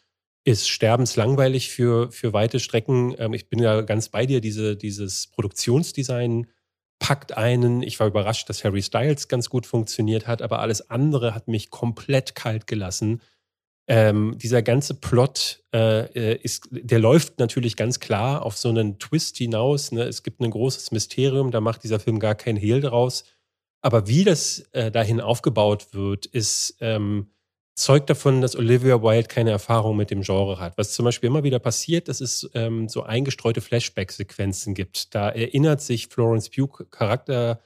ist sterbenslangweilig für, für weite Strecken. Ähm, ich bin ja ganz bei dir, diese, dieses Produktionsdesign packt einen. Ich war überrascht, dass Harry Styles ganz gut funktioniert hat, aber alles andere hat mich komplett kalt gelassen. Ähm, dieser ganze Plot äh, äh, ist, der läuft natürlich ganz klar auf so einen Twist hinaus. Ne? Es gibt ein großes Mysterium, da macht dieser Film gar kein Hehl draus. Aber wie das äh, dahin aufgebaut wird, ist ähm, zeugt davon, dass Olivia Wilde keine Erfahrung mit dem Genre hat. Was zum Beispiel immer wieder passiert, dass es ähm, so eingestreute Flashback-Sequenzen gibt. Da erinnert sich Florence Pugh Charakter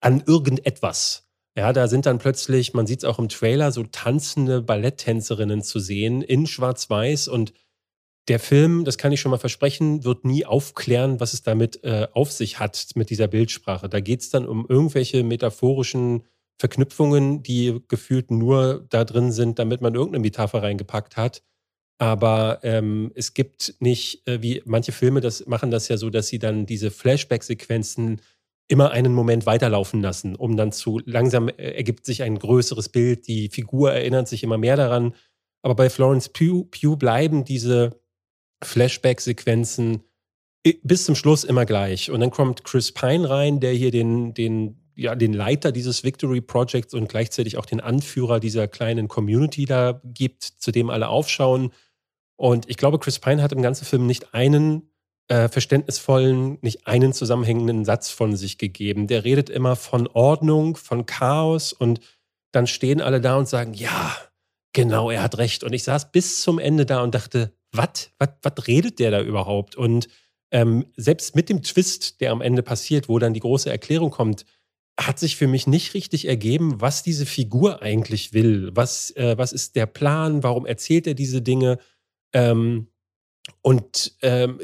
an irgendetwas. Ja, da sind dann plötzlich, man sieht es auch im Trailer, so tanzende Balletttänzerinnen zu sehen in Schwarz-Weiß und der Film, das kann ich schon mal versprechen, wird nie aufklären, was es damit äh, auf sich hat mit dieser Bildsprache. Da geht es dann um irgendwelche metaphorischen Verknüpfungen, die gefühlt nur da drin sind, damit man irgendeine Metapher reingepackt hat. Aber ähm, es gibt nicht, äh, wie manche Filme das machen das ja so, dass sie dann diese Flashback-Sequenzen immer einen Moment weiterlaufen lassen, um dann zu langsam äh, ergibt sich ein größeres Bild, die Figur erinnert sich immer mehr daran. Aber bei Florence Pugh, Pugh bleiben diese Flashback-Sequenzen bis zum Schluss immer gleich. Und dann kommt Chris Pine rein, der hier den, den, ja, den Leiter dieses Victory Projects und gleichzeitig auch den Anführer dieser kleinen Community da gibt, zu dem alle aufschauen. Und ich glaube, Chris Pine hat im ganzen Film nicht einen äh, verständnisvollen, nicht einen zusammenhängenden Satz von sich gegeben. Der redet immer von Ordnung, von Chaos und dann stehen alle da und sagen, ja, genau, er hat recht. Und ich saß bis zum Ende da und dachte, was redet der da überhaupt? Und ähm, selbst mit dem Twist, der am Ende passiert, wo dann die große Erklärung kommt, hat sich für mich nicht richtig ergeben, was diese Figur eigentlich will. Was, äh, was ist der Plan? Warum erzählt er diese Dinge? Ähm, und ähm,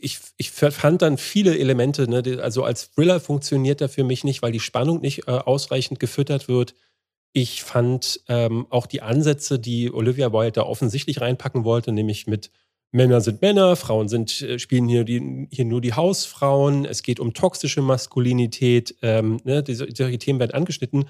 ich, ich fand dann viele Elemente, ne, also als Thriller funktioniert er für mich nicht, weil die Spannung nicht äh, ausreichend gefüttert wird. Ich fand ähm, auch die Ansätze, die Olivia Wilde da offensichtlich reinpacken wollte, nämlich mit Männer sind Männer, Frauen sind, äh, spielen hier, die, hier nur die Hausfrauen, es geht um toxische Maskulinität, ähm, ne, diese, Themen werden angeschnitten.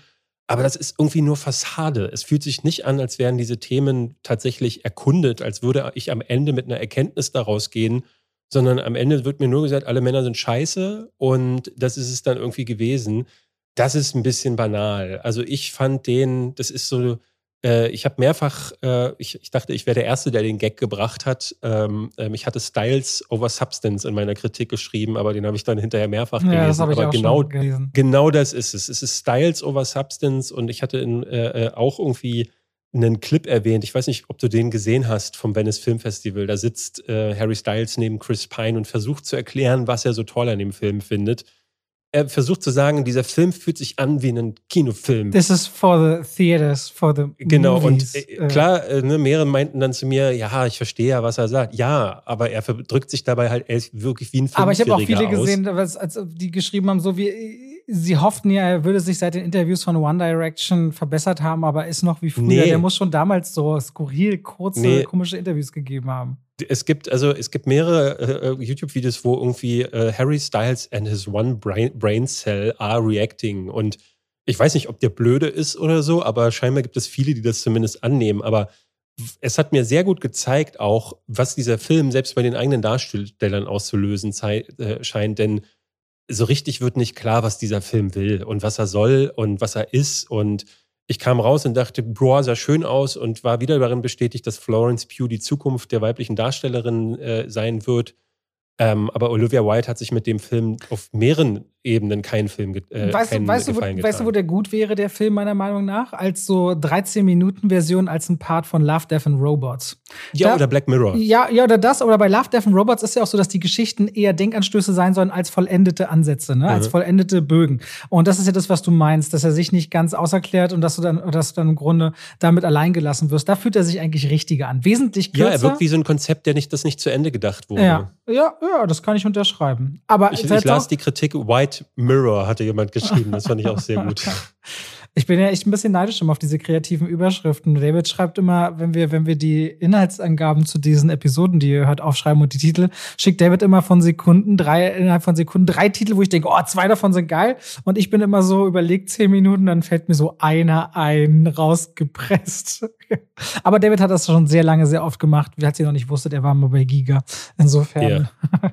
Aber das ist irgendwie nur Fassade. Es fühlt sich nicht an, als wären diese Themen tatsächlich erkundet, als würde ich am Ende mit einer Erkenntnis daraus gehen, sondern am Ende wird mir nur gesagt, alle Männer sind scheiße und das ist es dann irgendwie gewesen. Das ist ein bisschen banal. Also ich fand den, das ist so, äh, ich habe mehrfach, äh, ich, ich, dachte, ich wäre der Erste, der den Gag gebracht hat. Ähm, ähm, ich hatte Styles over Substance in meiner Kritik geschrieben, aber den habe ich dann hinterher mehrfach gelesen. Ja, das ich aber auch genau, schon gelesen. Genau das ist es. Es ist Styles over Substance und ich hatte in, äh, äh, auch irgendwie einen Clip erwähnt. Ich weiß nicht, ob du den gesehen hast vom Venice Film Festival. Da sitzt Harry Styles neben Chris Pine und versucht zu erklären, was er so toll an dem Film findet er versucht zu sagen, dieser Film fühlt sich an wie ein Kinofilm. This is for the theaters, for the Genau, movies. und äh, klar, äh, ne, mehrere meinten dann zu mir, ja, ich verstehe ja, was er sagt. Ja, aber er drückt sich dabei halt wirklich wie ein Film. Aber ich habe auch viele aus. gesehen, die geschrieben haben, so wie sie hofften ja, er würde sich seit den Interviews von One Direction verbessert haben, aber ist noch wie früher. Nee. Der muss schon damals so skurril, kurze, nee. komische Interviews gegeben haben es gibt also es gibt mehrere äh, äh, YouTube-Videos, wo irgendwie äh, Harry Styles and his one brain, brain cell are reacting und ich weiß nicht, ob der blöde ist oder so, aber scheinbar gibt es viele, die das zumindest annehmen. Aber es hat mir sehr gut gezeigt, auch was dieser Film selbst bei den eigenen Darstellern auszulösen äh, scheint, denn so richtig wird nicht klar, was dieser Film will und was er soll und was er ist und ich kam raus und dachte, boah, sah schön aus und war wieder darin bestätigt, dass Florence Pugh die Zukunft der weiblichen Darstellerin äh, sein wird. Ähm, aber Olivia Wilde hat sich mit dem Film auf mehreren Ebenen keinen Film äh, weißt, keinen weißt, du, wo, weißt du, wo der gut wäre, der Film meiner Meinung nach? Als so 13-Minuten-Version als ein Part von Love, Death and Robots. Ja, da, oder Black Mirror. Ja, ja, oder das. Oder bei Love, Death and Robots ist ja auch so, dass die Geschichten eher Denkanstöße sein sollen als vollendete Ansätze, ne? als mhm. vollendete Bögen. Und das ist ja das, was du meinst, dass er sich nicht ganz auserklärt und dass du dann, dass du dann im Grunde damit allein gelassen wirst. Da fühlt er sich eigentlich richtiger an. Wesentlich kürzer. Ja, er wirkt wie so ein Konzept, der nicht, das nicht zu Ende gedacht wurde. Ja, ja, ja das kann ich unterschreiben. Aber ich, ich las die Kritik White Mirror, hatte jemand geschrieben. Das fand ich auch sehr gut. Ich bin ja echt ein bisschen neidisch immer auf diese kreativen Überschriften. David schreibt immer, wenn wir, wenn wir die Inhaltsangaben zu diesen Episoden, die ihr hört, aufschreiben und die Titel, schickt David immer von Sekunden, drei, innerhalb von Sekunden drei Titel, wo ich denke, oh, zwei davon sind geil. Und ich bin immer so überlegt, zehn Minuten, dann fällt mir so einer ein, rausgepresst. Aber David hat das schon sehr lange, sehr oft gemacht. Als ihr noch nicht wusstet, er war mal bei Giga. Insofern. Ja.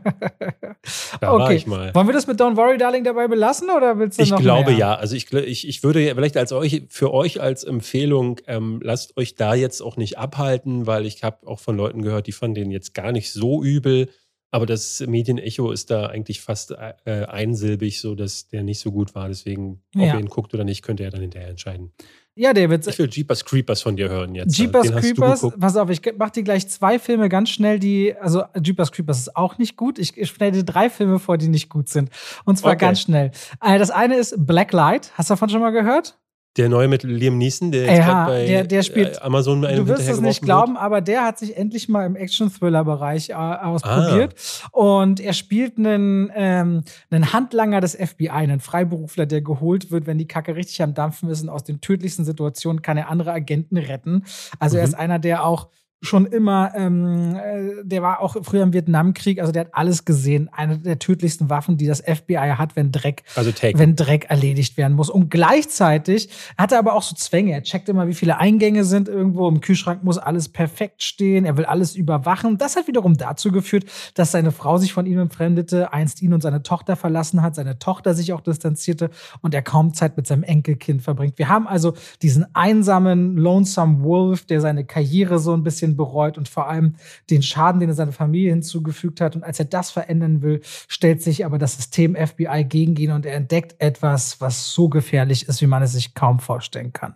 da okay. war ich mal. Wollen wir das mit Don't Worry Darling dabei belassen oder willst du ich noch Ich glaube mehr? ja. Also ich, ich, ich würde vielleicht als euch, für euch als Empfehlung, ähm, lasst euch da jetzt auch nicht abhalten, weil ich habe auch von Leuten gehört, die fanden den jetzt gar nicht so übel. Aber das Medienecho ist da eigentlich fast äh, einsilbig, so dass der nicht so gut war. Deswegen, ob ja. ihr ihn guckt oder nicht, könnt ihr ja dann hinterher entscheiden. Ja, David. Ich will Jeepers Creepers von dir hören jetzt. Jeepers Creepers, pass auf, ich mach dir gleich zwei Filme ganz schnell, die, also Jeepers Creepers ist auch nicht gut. Ich, ich stelle dir drei Filme vor, die nicht gut sind. Und zwar okay. ganz schnell. Äh, das eine ist Black Light. Hast du davon schon mal gehört? Der neue mit Liam Neeson, der ja, bei der, der spielt, äh, Amazon Du wirst es nicht glauben, aber der hat sich endlich mal im Action-Thriller-Bereich äh, ausprobiert. Ah. Und er spielt einen, ähm, einen Handlanger des FBI, einen Freiberufler, der geholt wird, wenn die Kacke richtig am Dampfen ist und aus den tödlichsten Situationen kann er andere Agenten retten. Also mhm. er ist einer, der auch schon immer, ähm, äh, der war auch früher im Vietnamkrieg, also der hat alles gesehen. Eine der tödlichsten Waffen, die das FBI hat, wenn Dreck, also wenn Dreck erledigt werden muss. Und gleichzeitig hat er aber auch so Zwänge. Er checkt immer, wie viele Eingänge sind irgendwo. Im Kühlschrank muss alles perfekt stehen. Er will alles überwachen. Das hat wiederum dazu geführt, dass seine Frau sich von ihm entfremdete, einst ihn und seine Tochter verlassen hat, seine Tochter sich auch distanzierte und er kaum Zeit mit seinem Enkelkind verbringt. Wir haben also diesen einsamen, lonesome Wolf, der seine Karriere so ein bisschen bisschen bereut und vor allem den Schaden, den er seiner Familie hinzugefügt hat. Und als er das verändern will, stellt sich aber das System FBI gegen ihn und er entdeckt etwas, was so gefährlich ist, wie man es sich kaum vorstellen kann.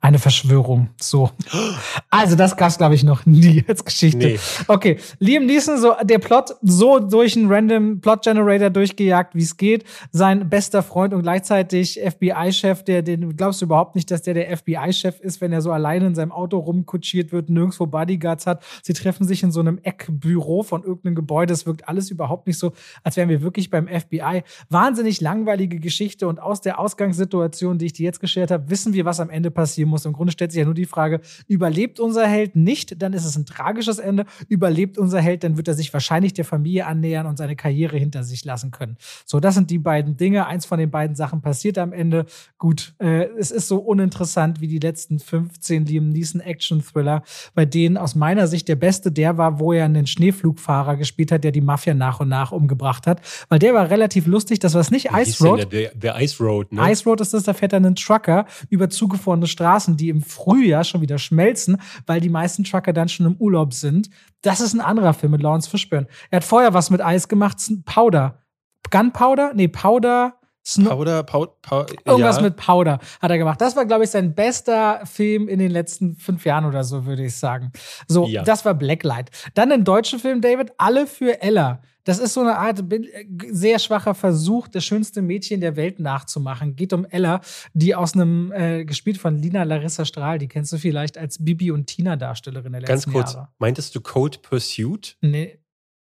Eine Verschwörung. So. Also, das gab es, glaube ich, noch nie als Geschichte. Nee. Okay. Liam Neeson, so der Plot so durch einen random Plot Generator durchgejagt, wie es geht. Sein bester Freund und gleichzeitig FBI-Chef, der, den glaubst du überhaupt nicht, dass der der FBI-Chef ist, wenn er so alleine in seinem Auto rumkutschiert wird, nirgendwo Bodyguards hat. Sie treffen sich in so einem Eckbüro von irgendeinem Gebäude. Es wirkt alles überhaupt nicht so, als wären wir wirklich beim FBI. Wahnsinnig langweilige Geschichte und aus der Ausgangssituation, die ich dir jetzt geschildert habe, wissen wir, was am Ende passieren muss. Im Grunde stellt sich ja nur die Frage, überlebt unser Held nicht, dann ist es ein tragisches Ende. Überlebt unser Held, dann wird er sich wahrscheinlich der Familie annähern und seine Karriere hinter sich lassen können. So, das sind die beiden Dinge. Eins von den beiden Sachen passiert am Ende. Gut, äh, es ist so uninteressant wie die letzten 15 Liam Neeson Action-Thriller, bei denen aus meiner Sicht der beste der war, wo er einen Schneeflugfahrer gespielt hat, der die Mafia nach und nach umgebracht hat. Weil der war relativ lustig. Das war es nicht Ice Road. Der, der Ice Road, ne? Ice Road ist das, da fährt er einen Trucker über zugefrorene Straßen, die im Frühjahr schon wieder schmelzen, weil die meisten Trucker dann schon im Urlaub sind. Das ist ein anderer Film mit Lawrence Fishburne. Er hat vorher was mit Eis gemacht, Powder. Gunpowder? Nee, Powder. Sno Powder, Pow Pow Irgendwas ja. mit Powder hat er gemacht. Das war, glaube ich, sein bester Film in den letzten fünf Jahren oder so, würde ich sagen. So, ja. das war Blacklight. Dann ein deutscher Film, David, Alle für Ella. Das ist so eine Art äh, sehr schwacher Versuch, das schönste Mädchen der Welt nachzumachen. Geht um Ella, die aus einem, äh, gespielt von Lina Larissa Strahl, die kennst du vielleicht als Bibi und Tina Darstellerin der letzten Ganz kurz, Jahre. meintest du Cold Pursuit? Nee,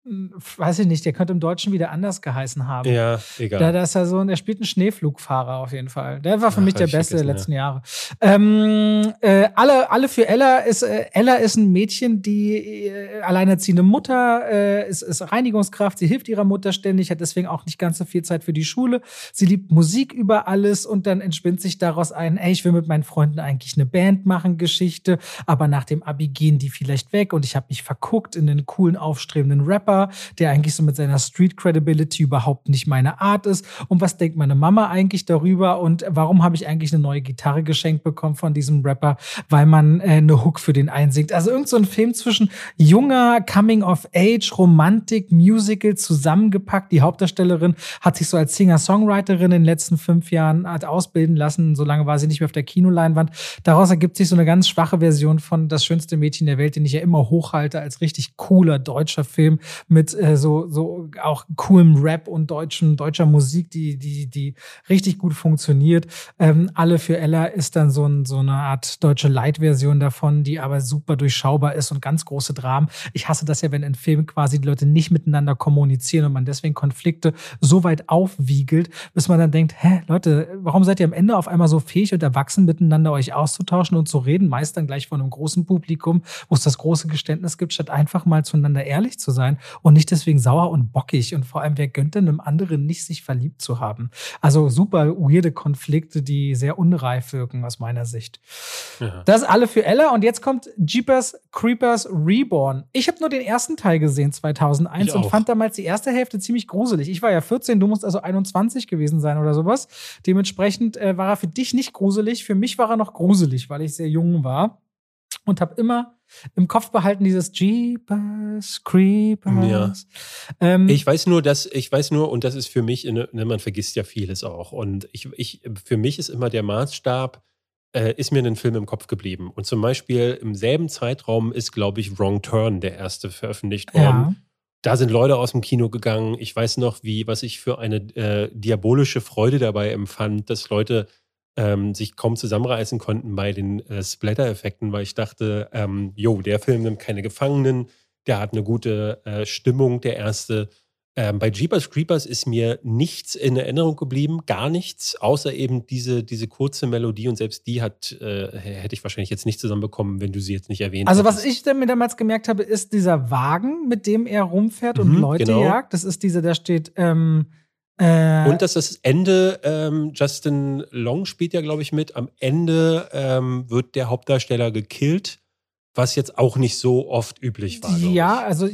weiß ich nicht, der könnte im Deutschen wieder anders geheißen haben. Ja, egal. Da, da ist er so, der spielt einen Schneeflugfahrer auf jeden Fall. Der war für Ach, mich der Beste der letzten ja. Jahre. Ähm, äh, alle, alle für Ella ist, äh, Ella ist ein Mädchen, die äh, alleinerziehende Mutter, äh, ist, ist Reinigungskraft, sie hilft ihrer Mutter ständig, hat deswegen auch nicht ganz so viel Zeit für die Schule. Sie liebt Musik über alles und dann entspinnt sich daraus ein, ey, ich will mit meinen Freunden eigentlich eine Band machen, Geschichte, aber nach dem Abi gehen die vielleicht weg und ich habe mich verguckt in den coolen, aufstrebenden Rapper Rapper, der eigentlich so mit seiner Street Credibility überhaupt nicht meine Art ist. Und was denkt meine Mama eigentlich darüber? Und warum habe ich eigentlich eine neue Gitarre geschenkt bekommen von diesem Rapper? Weil man äh, eine Hook für den einsingt. Also irgend so ein Film zwischen junger Coming of Age, Romantik, Musical zusammengepackt. Die Hauptdarstellerin hat sich so als Singer-Songwriterin in den letzten fünf Jahren hat ausbilden lassen. Solange war sie nicht mehr auf der Kinoleinwand. Daraus ergibt sich so eine ganz schwache Version von Das schönste Mädchen der Welt, den ich ja immer hochhalte als richtig cooler deutscher Film mit äh, so, so auch coolem Rap und deutschen, deutscher Musik, die, die, die richtig gut funktioniert. Ähm, Alle für Ella ist dann so, ein, so eine Art deutsche Light-Version davon, die aber super durchschaubar ist und ganz große Dramen. Ich hasse das ja, wenn in Filmen quasi die Leute nicht miteinander kommunizieren und man deswegen Konflikte so weit aufwiegelt, bis man dann denkt, hä, Leute, warum seid ihr am Ende auf einmal so fähig und erwachsen miteinander euch auszutauschen und zu reden, meist dann gleich von einem großen Publikum, wo es das große Geständnis gibt, statt einfach mal zueinander ehrlich zu sein und nicht deswegen sauer und bockig. Und vor allem, wer gönnt denn einem anderen nicht, sich verliebt zu haben? Also super weirde Konflikte, die sehr unreif wirken aus meiner Sicht. Ja. Das alle für Ella. Und jetzt kommt Jeepers Creepers Reborn. Ich habe nur den ersten Teil gesehen 2001 und fand damals die erste Hälfte ziemlich gruselig. Ich war ja 14, du musst also 21 gewesen sein oder sowas. Dementsprechend äh, war er für dich nicht gruselig. Für mich war er noch gruselig, weil ich sehr jung war und habe immer im Kopf behalten dieses Jeepers Creepers. Ja. Ähm, ich weiß nur, dass ich weiß nur und das ist für mich, ne, man vergisst ja vieles auch und ich, ich für mich ist immer der Maßstab äh, ist mir ein Film im Kopf geblieben und zum Beispiel im selben Zeitraum ist glaube ich Wrong Turn der erste veröffentlicht worden. Ja. Da sind Leute aus dem Kino gegangen. Ich weiß noch, wie was ich für eine äh, diabolische Freude dabei empfand, dass Leute ähm, sich kaum zusammenreißen konnten bei den äh, Splatter-Effekten, weil ich dachte, ähm, jo, der Film nimmt keine Gefangenen, der hat eine gute äh, Stimmung, der erste. Ähm, bei Jeepers Creepers ist mir nichts in Erinnerung geblieben, gar nichts, außer eben diese, diese kurze Melodie und selbst die hat, äh, hätte ich wahrscheinlich jetzt nicht zusammenbekommen, wenn du sie jetzt nicht erwähnt Also, hättest. was ich mir damals gemerkt habe, ist dieser Wagen, mit dem er rumfährt und mhm, Leute genau. jagt. Das ist dieser, da steht, ähm, äh, und dass das Ende, ähm, Justin Long spielt ja, glaube ich, mit. Am Ende ähm, wird der Hauptdarsteller gekillt was jetzt auch nicht so oft üblich war. Ja, also,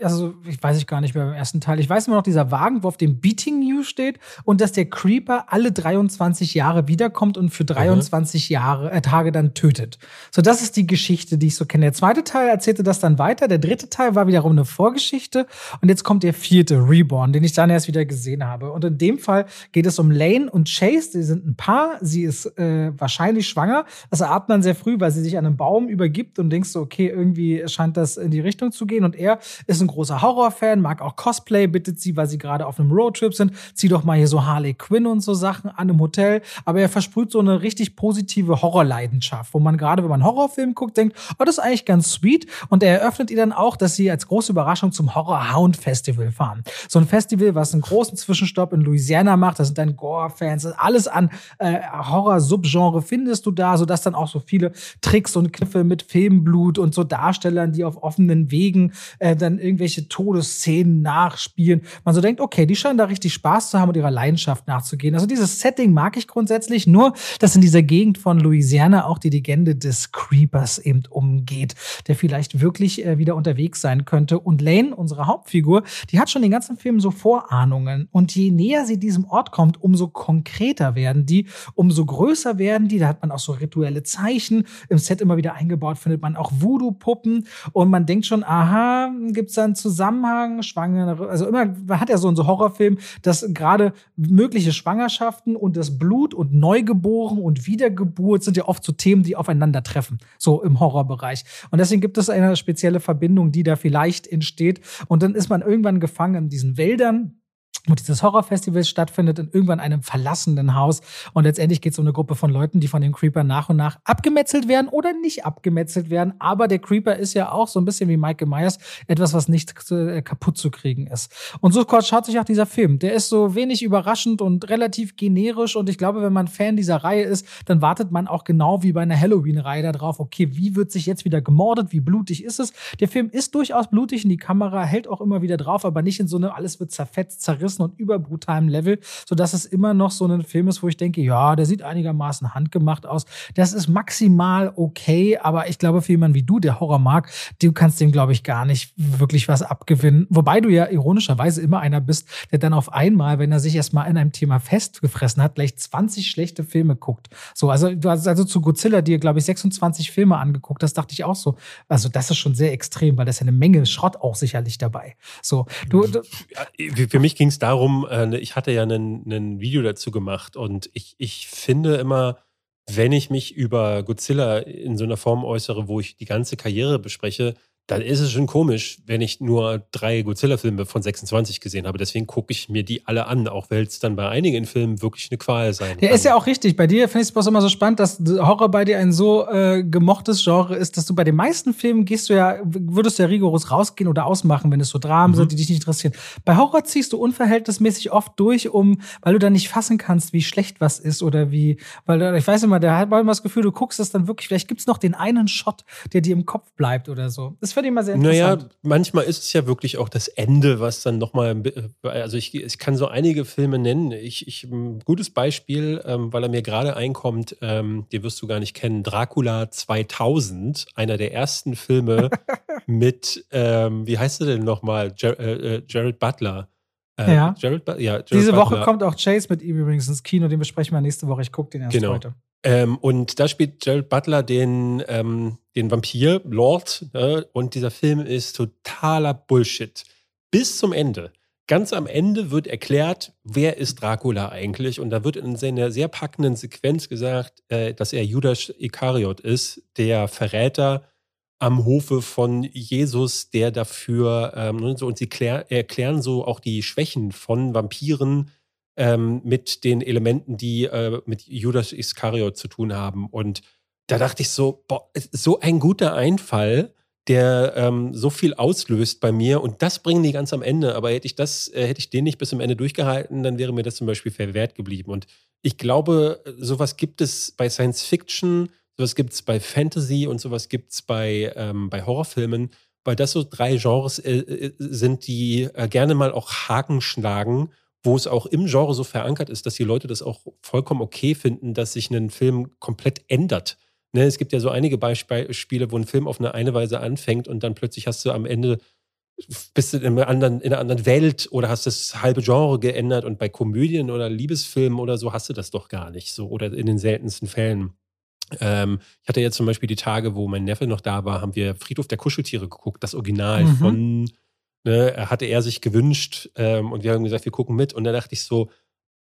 also ich weiß ich gar nicht mehr beim ersten Teil. Ich weiß immer noch dieser Wagen, wo auf dem Beating You steht und dass der Creeper alle 23 Jahre wiederkommt und für 23 mhm. Jahre äh, Tage dann tötet. So, das ist die Geschichte, die ich so kenne. Der zweite Teil erzählte das dann weiter. Der dritte Teil war wiederum eine Vorgeschichte und jetzt kommt der vierte Reborn, den ich dann erst wieder gesehen habe. Und in dem Fall geht es um Lane und Chase. Sie sind ein Paar. Sie ist äh, wahrscheinlich schwanger. Das erahnt man sehr früh, weil sie sich an einem Baum übergibt und denkst so, okay, irgendwie scheint das in die Richtung zu gehen. Und er ist ein großer Horrorfan, mag auch Cosplay, bittet sie, weil sie gerade auf einem Roadtrip sind, zieh doch mal hier so Harley Quinn und so Sachen an im Hotel. Aber er versprüht so eine richtig positive Horrorleidenschaft, wo man gerade, wenn man Horrorfilm guckt, denkt, oh, das ist eigentlich ganz sweet. Und er eröffnet ihr dann auch, dass sie als große Überraschung zum Horror Hound Festival fahren. So ein Festival, was einen großen Zwischenstopp in Louisiana macht. Das sind dann Gore-Fans. Alles an äh, Horror-Subgenre findest du da, sodass dann auch so viele Tricks und Kniffe mit Filmen Filmblut und so Darstellern, die auf offenen Wegen äh, dann irgendwelche Todesszenen nachspielen. Man so denkt, okay, die scheinen da richtig Spaß zu haben und ihrer Leidenschaft nachzugehen. Also dieses Setting mag ich grundsätzlich, nur dass in dieser Gegend von Louisiana auch die Legende des Creepers eben umgeht, der vielleicht wirklich äh, wieder unterwegs sein könnte. Und Lane, unsere Hauptfigur, die hat schon den ganzen Film so Vorahnungen. Und je näher sie diesem Ort kommt, umso konkreter werden die, umso größer werden die. Da hat man auch so rituelle Zeichen im Set immer wieder eingebaut, findet findet man auch Voodoo-Puppen und man denkt schon, aha, gibt es da einen Zusammenhang? Schwangere, also immer, man hat ja so einen so Horrorfilm, dass gerade mögliche Schwangerschaften und das Blut und Neugeboren und Wiedergeburt sind ja oft so Themen, die aufeinandertreffen, so im Horrorbereich. Und deswegen gibt es eine spezielle Verbindung, die da vielleicht entsteht. Und dann ist man irgendwann gefangen in diesen Wäldern wo dieses Horrorfestival stattfindet, in irgendwann einem verlassenen Haus. Und letztendlich geht es um eine Gruppe von Leuten, die von den Creeper nach und nach abgemetzelt werden oder nicht abgemetzelt werden. Aber der Creeper ist ja auch so ein bisschen wie Michael Myers, etwas, was nicht äh, kaputt zu kriegen ist. Und so schaut sich auch dieser Film. Der ist so wenig überraschend und relativ generisch. Und ich glaube, wenn man Fan dieser Reihe ist, dann wartet man auch genau wie bei einer Halloween-Reihe darauf, okay, wie wird sich jetzt wieder gemordet? Wie blutig ist es? Der Film ist durchaus blutig und die Kamera hält auch immer wieder drauf, aber nicht in so eine, alles wird zerfetzt, zerrissen krassen und überbrutalen Level, sodass es immer noch so ein Film ist, wo ich denke, ja, der sieht einigermaßen handgemacht aus. Das ist maximal okay, aber ich glaube, für jemanden wie du, der Horror mag, du kannst dem, glaube ich, gar nicht wirklich was abgewinnen. Wobei du ja ironischerweise immer einer bist, der dann auf einmal, wenn er sich erstmal in einem Thema festgefressen hat, gleich 20 schlechte Filme guckt. So, also du hast also zu Godzilla dir, glaube ich, 26 Filme angeguckt. Das dachte ich auch so. Also, das ist schon sehr extrem, weil da ist ja eine Menge Schrott auch sicherlich dabei. So, du, du für mich ging es darum, äh, ich hatte ja ein Video dazu gemacht und ich, ich finde immer, wenn ich mich über Godzilla in so einer Form äußere, wo ich die ganze Karriere bespreche, dann ist es schon komisch, wenn ich nur drei Godzilla-Filme von 26 gesehen habe. Deswegen gucke ich mir die alle an, auch weil es dann bei einigen Filmen wirklich eine Qual sein Der kann. ist ja auch richtig. Bei dir finde ich es bloß immer so spannend, dass Horror bei dir ein so äh, gemochtes Genre ist, dass du bei den meisten Filmen gehst du ja, würdest du ja rigoros rausgehen oder ausmachen, wenn es so Dramen mhm. sind, die dich nicht interessieren. Bei Horror ziehst du unverhältnismäßig oft durch, um, weil du dann nicht fassen kannst, wie schlecht was ist oder wie, weil ich weiß immer, der hat mal das Gefühl, du guckst es dann wirklich, vielleicht gibt es noch den einen Shot, der dir im Kopf bleibt oder so. Das finde ich immer sehr interessant. Naja, manchmal ist es ja wirklich auch das Ende, was dann nochmal, also ich, ich kann so einige Filme nennen. Ich, ich ein gutes Beispiel, ähm, weil er mir gerade einkommt, ähm, den wirst du gar nicht kennen, Dracula 2000, einer der ersten Filme mit, ähm, wie heißt er denn nochmal, Ger äh, äh, Jared Butler. Äh, ja. Jared, ja Jared Diese Butler. Woche kommt auch Chase mit ihm übrigens ins Kino, den besprechen wir nächste Woche. Ich gucke den erst genau. heute. Ähm, und da spielt Jared Butler den, ähm, den Vampir, Lord. Ne? Und dieser Film ist totaler Bullshit. Bis zum Ende. Ganz am Ende wird erklärt, wer ist Dracula eigentlich. Und da wird in seiner sehr packenden Sequenz gesagt, äh, dass er Judas Iskariot ist, der Verräter am Hofe von Jesus, der dafür, ähm, und sie klär, erklären so auch die Schwächen von Vampiren, ähm, mit den Elementen, die äh, mit Judas Iskariot zu tun haben. Und da dachte ich so, boah, so ein guter Einfall, der ähm, so viel auslöst bei mir. Und das bringen die ganz am Ende. Aber hätte ich das, äh, hätte ich den nicht bis zum Ende durchgehalten, dann wäre mir das zum Beispiel verwehrt geblieben. Und ich glaube, sowas gibt es bei Science Fiction, sowas gibt es bei Fantasy und sowas gibt es bei, ähm, bei Horrorfilmen, weil das so drei Genres äh, äh sind, die äh, gerne mal auch Haken schlagen wo es auch im Genre so verankert ist, dass die Leute das auch vollkommen okay finden, dass sich ein Film komplett ändert. Ne, es gibt ja so einige Beispiele, wo ein Film auf eine eine Weise anfängt und dann plötzlich hast du am Ende bist du in einer, anderen, in einer anderen Welt oder hast das halbe Genre geändert und bei Komödien oder Liebesfilmen oder so hast du das doch gar nicht so oder in den seltensten Fällen. Ähm, ich hatte jetzt zum Beispiel die Tage, wo mein Neffe noch da war, haben wir Friedhof der Kuscheltiere geguckt, das Original mhm. von, ne, hatte er sich gewünscht ähm, und wir haben gesagt, wir gucken mit und da dachte ich so,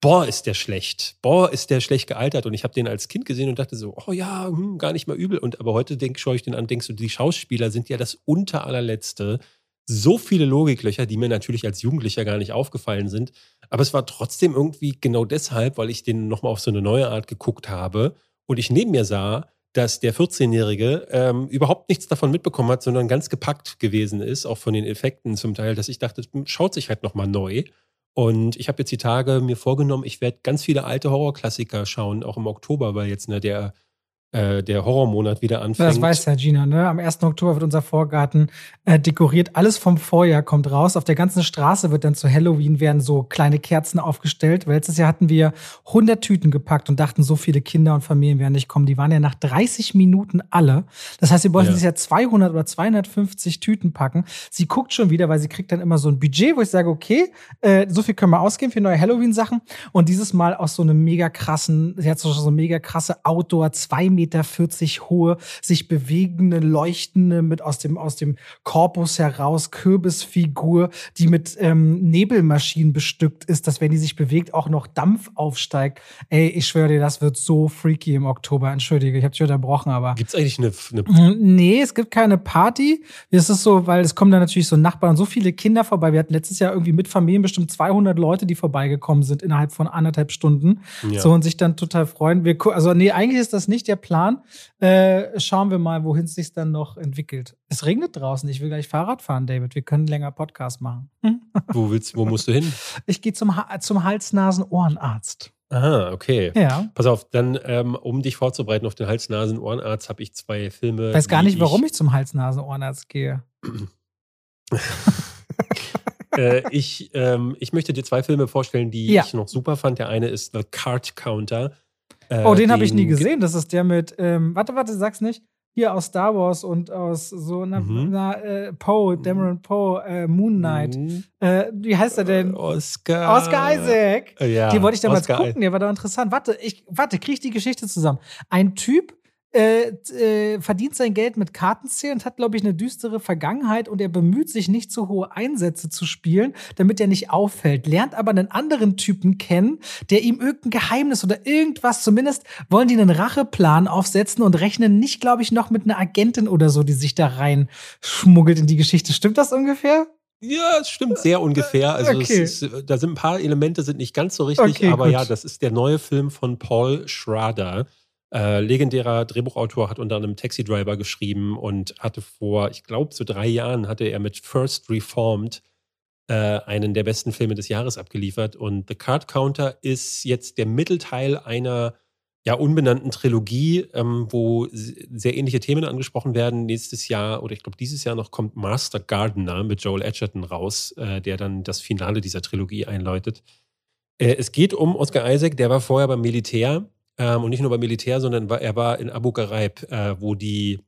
boah, ist der schlecht, boah, ist der schlecht gealtert. Und ich habe den als Kind gesehen und dachte so, oh ja, hm, gar nicht mal übel. Und aber heute denk, schaue ich den an, denkst du, die Schauspieler sind ja das unter allerletzte. So viele Logiklöcher, die mir natürlich als Jugendlicher gar nicht aufgefallen sind. Aber es war trotzdem irgendwie genau deshalb, weil ich den nochmal auf so eine neue Art geguckt habe und ich neben mir sah, dass der 14-Jährige ähm, überhaupt nichts davon mitbekommen hat, sondern ganz gepackt gewesen ist, auch von den Effekten zum Teil, dass ich dachte, schaut sich halt nochmal neu. Und ich habe jetzt die Tage mir vorgenommen, ich werde ganz viele alte Horrorklassiker schauen, auch im Oktober, weil jetzt ne, der äh, der Horrormonat wieder anfängt. Das weiß ja Gina, ne? Am 1. Oktober wird unser Vorgarten äh, dekoriert. Alles vom Vorjahr kommt raus. Auf der ganzen Straße wird dann zu Halloween werden so kleine Kerzen aufgestellt. Weil letztes Jahr hatten wir 100 Tüten gepackt und dachten, so viele Kinder und Familien werden nicht kommen. Die waren ja nach 30 Minuten alle. Das heißt, wir wollten ja. ja 200 oder 250 Tüten packen. Sie guckt schon wieder, weil sie kriegt dann immer so ein Budget, wo ich sage, okay, äh, so viel können wir ausgeben für neue Halloween-Sachen. Und dieses Mal aus so einem mega krassen, sie hat so, so mega krasse Outdoor, zwei Meter Meter hohe, sich bewegende, leuchtende, mit aus dem, aus dem Korpus heraus Kürbisfigur, die mit ähm, Nebelmaschinen bestückt ist, dass wenn die sich bewegt, auch noch Dampf aufsteigt. Ey, ich schwöre dir, das wird so freaky im Oktober. Entschuldige, ich habe dich unterbrochen, aber. Gibt es eigentlich eine, eine. Nee, es gibt keine Party. Es ist so, weil es kommen da natürlich so Nachbarn, so viele Kinder vorbei. Wir hatten letztes Jahr irgendwie mit Familien bestimmt 200 Leute, die vorbeigekommen sind innerhalb von anderthalb Stunden. Ja. So und sich dann total freuen. Wir, also, nee, eigentlich ist das nicht der Plan. Plan. Äh, schauen wir mal, wohin es sich dann noch entwickelt. Es regnet draußen. Ich will gleich Fahrrad fahren, David. Wir können länger Podcast machen. wo, willst, wo musst du hin? Ich gehe zum, zum Hals-Nasen-Ohrenarzt. Aha, okay. Ja. Pass auf, dann, ähm, um dich vorzubereiten auf den Hals-Nasen-Ohrenarzt, habe ich zwei Filme. Ich weiß gar nicht, warum ich, ich zum Hals-Nasen-Ohrenarzt gehe. äh, ich, ähm, ich möchte dir zwei Filme vorstellen, die ja. ich noch super fand. Der eine ist The Card Counter. Äh, oh, den habe ich nie gesehen. Das ist der mit, ähm, warte, warte, sag's nicht. Hier aus Star Wars und aus so einer, mhm. na, äh, Poe, Dameron Poe, äh, Moon Knight. Mhm. Äh, wie heißt er denn? Oscar. Oscar Isaac. Ja, die wollte ich damals Oscar gucken, der war doch interessant. Warte, ich, warte, krieg ich die Geschichte zusammen. Ein Typ äh, äh, verdient sein Geld mit Kartenzählen und hat, glaube ich, eine düstere Vergangenheit und er bemüht sich nicht zu hohe Einsätze zu spielen, damit er nicht auffällt, lernt aber einen anderen Typen kennen, der ihm irgendein Geheimnis oder irgendwas, zumindest wollen die einen Racheplan aufsetzen und rechnen nicht, glaube ich, noch mit einer Agentin oder so, die sich da rein schmuggelt in die Geschichte. Stimmt das ungefähr? Ja, es stimmt sehr ungefähr. Also okay. ist, da sind ein paar Elemente sind nicht ganz so richtig, okay, aber gut. ja, das ist der neue Film von Paul Schrader. Äh, legendärer Drehbuchautor hat unter anderem Taxi Driver geschrieben und hatte vor, ich glaube, so drei Jahren hatte er mit First Reformed äh, einen der besten Filme des Jahres abgeliefert. Und The Card Counter ist jetzt der Mittelteil einer ja unbenannten Trilogie, ähm, wo sehr ähnliche Themen angesprochen werden. Nächstes Jahr oder ich glaube dieses Jahr noch kommt Master Gardener mit Joel Edgerton raus, äh, der dann das Finale dieser Trilogie einläutet. Äh, es geht um Oscar Isaac, der war vorher beim Militär ähm, und nicht nur beim Militär, sondern war, er war in Abu Ghraib, äh, wo die,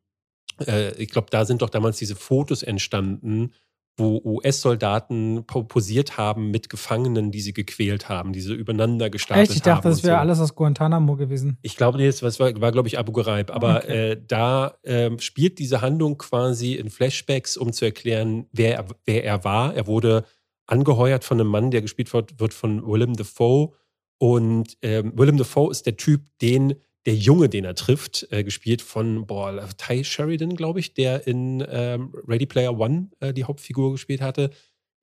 äh, ich glaube, da sind doch damals diese Fotos entstanden, wo US-Soldaten posiert haben mit Gefangenen, die sie gequält haben, diese übereinander gestapelt Echt? Ich dachte, das wäre so. alles aus Guantanamo gewesen. Ich glaube, nee, das war, war glaube ich, Abu Ghraib. Aber okay. äh, da äh, spielt diese Handlung quasi in Flashbacks, um zu erklären, wer, wer er war. Er wurde angeheuert von einem Mann, der gespielt wird, wird von Willem Dafoe und ähm, Willem Dafoe ist der Typ, den der Junge, den er trifft, äh, gespielt von boah, Ty Sheridan, glaube ich, der in ähm, Ready Player One äh, die Hauptfigur gespielt hatte.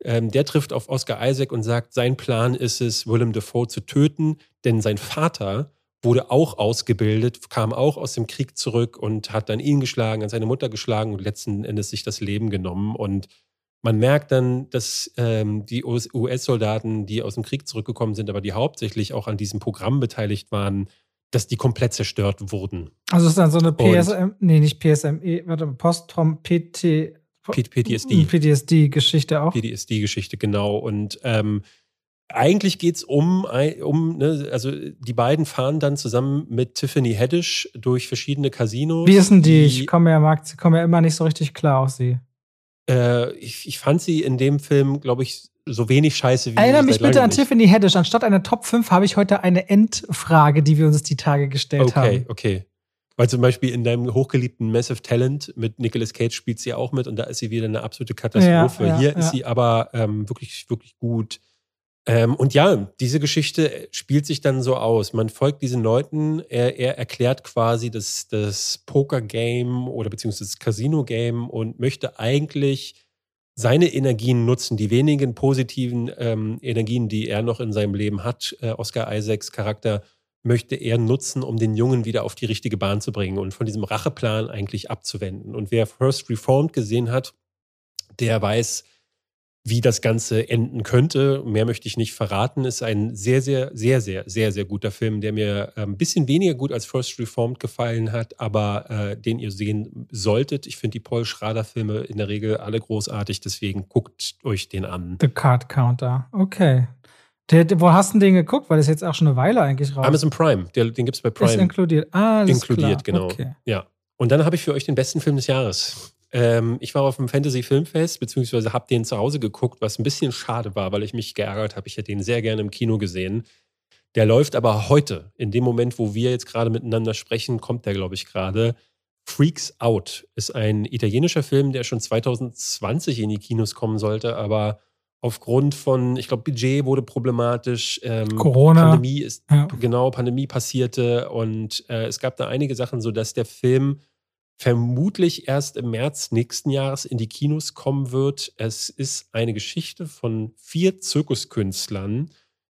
Ähm, der trifft auf Oscar Isaac und sagt, sein Plan ist es, Willem Dafoe zu töten, denn sein Vater wurde auch ausgebildet, kam auch aus dem Krieg zurück und hat dann ihn geschlagen, an seine Mutter geschlagen und letzten Endes sich das Leben genommen. Und man merkt dann, dass ähm, die US-Soldaten, die aus dem Krieg zurückgekommen sind, aber die hauptsächlich auch an diesem Programm beteiligt waren, dass die komplett zerstört wurden. Also es ist dann so eine PSM, nee, nicht PSME, warte, Posttraum PT, PTSD. PTSD-Geschichte auch. PTSD-Geschichte, genau. Und ähm, eigentlich geht's um, um ne, also die beiden fahren dann zusammen mit Tiffany Haddish durch verschiedene Casinos. Wie ist denn die? die ich komme ja, mag, komme ja immer nicht so richtig klar auf sie. Äh, ich, ich fand sie in dem Film, glaube ich, so wenig scheiße wie Erinnere mich bitte an nicht. Tiffany Haddish. Anstatt einer Top 5 habe ich heute eine Endfrage, die wir uns die Tage gestellt okay, haben. Okay, okay. Weil zum Beispiel in deinem hochgeliebten Massive Talent mit Nicolas Cage spielt sie auch mit und da ist sie wieder eine absolute Katastrophe. Ja, ja, Hier ja. ist sie aber ähm, wirklich, wirklich gut. Ähm, und ja, diese Geschichte spielt sich dann so aus. Man folgt diesen Leuten, er, er erklärt quasi das, das Poker-Game oder beziehungsweise das Casino-Game und möchte eigentlich seine Energien nutzen, die wenigen positiven ähm, Energien, die er noch in seinem Leben hat, äh, Oscar Isaacs Charakter, möchte er nutzen, um den Jungen wieder auf die richtige Bahn zu bringen und von diesem Racheplan eigentlich abzuwenden. Und wer First Reformed gesehen hat, der weiß, wie das Ganze enden könnte. Mehr möchte ich nicht verraten. Ist ein sehr, sehr, sehr, sehr, sehr, sehr guter Film, der mir äh, ein bisschen weniger gut als First Reformed gefallen hat, aber äh, den ihr sehen solltet. Ich finde die Paul Schrader-Filme in der Regel alle großartig, deswegen guckt euch den an. The Card Counter, okay. Der, der, wo hast du den geguckt? Weil das jetzt auch schon eine Weile eigentlich raus. Amazon Prime, der, den gibt es bei Prime. Ist inkludiert. Ah, alles Inkludiert, klar. genau. Okay. Ja. Und dann habe ich für euch den besten Film des Jahres. Ähm, ich war auf dem Fantasy Filmfest, beziehungsweise habe den zu Hause geguckt, was ein bisschen schade war, weil ich mich geärgert habe. Ich hätte den sehr gerne im Kino gesehen. Der läuft aber heute, in dem Moment, wo wir jetzt gerade miteinander sprechen, kommt der, glaube ich, gerade. Freaks Out ist ein italienischer Film, der schon 2020 in die Kinos kommen sollte, aber aufgrund von, ich glaube, Budget wurde problematisch. Ähm, Corona. Pandemie ist, ja. genau, Pandemie passierte und äh, es gab da einige Sachen, so dass der Film vermutlich erst im März nächsten Jahres in die Kinos kommen wird. Es ist eine Geschichte von vier Zirkuskünstlern,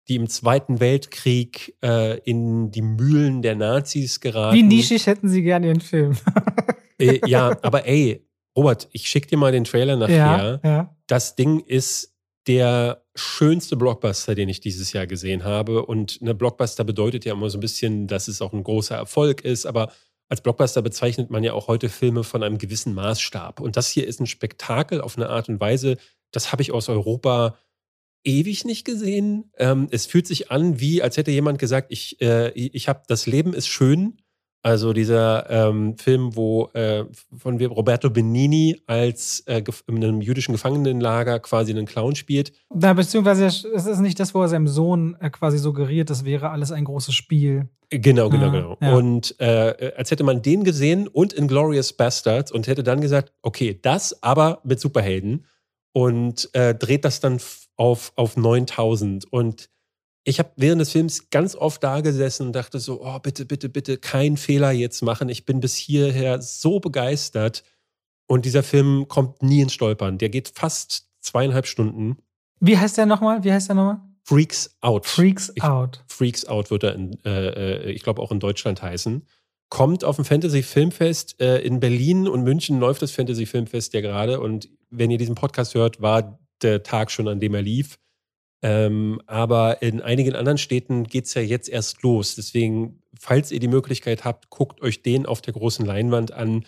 die im Zweiten Weltkrieg äh, in die Mühlen der Nazis geraten. Wie nischig hätten sie gerne ihren Film? äh, ja, aber ey, Robert, ich schick dir mal den Trailer nachher. Ja, ja. Das Ding ist der schönste Blockbuster, den ich dieses Jahr gesehen habe. Und eine Blockbuster bedeutet ja immer so ein bisschen, dass es auch ein großer Erfolg ist, aber als Blockbuster bezeichnet man ja auch heute Filme von einem gewissen Maßstab. Und das hier ist ein Spektakel auf eine Art und Weise, das habe ich aus Europa ewig nicht gesehen. Ähm, es fühlt sich an, wie als hätte jemand gesagt, ich, äh, ich habe das Leben ist schön also dieser ähm, Film, wo äh, von Roberto Benini als äh, in einem jüdischen Gefangenenlager quasi einen Clown spielt. Na, beziehungsweise es ist nicht das, wo er seinem Sohn äh, quasi suggeriert, das wäre alles ein großes Spiel. Genau, genau, genau. Ja. Und äh, als hätte man den gesehen und Inglorious Bastards und hätte dann gesagt, okay, das aber mit Superhelden und äh, dreht das dann auf, auf 9000 und ich habe während des Films ganz oft da gesessen und dachte so, oh, bitte, bitte, bitte, keinen Fehler jetzt machen. Ich bin bis hierher so begeistert. Und dieser Film kommt nie ins Stolpern. Der geht fast zweieinhalb Stunden. Wie heißt der nochmal? Wie heißt der nochmal? Freaks Out. Freaks ich, Out. Freaks Out wird er, in, äh, äh ich glaube, auch in Deutschland heißen. Kommt auf dem Fantasy Filmfest. Äh, in Berlin und München läuft das Fantasy Filmfest ja gerade. Und wenn ihr diesen Podcast hört, war der Tag schon, an dem er lief. Ähm, aber in einigen anderen Städten geht es ja jetzt erst los. Deswegen, falls ihr die Möglichkeit habt, guckt euch den auf der großen Leinwand an.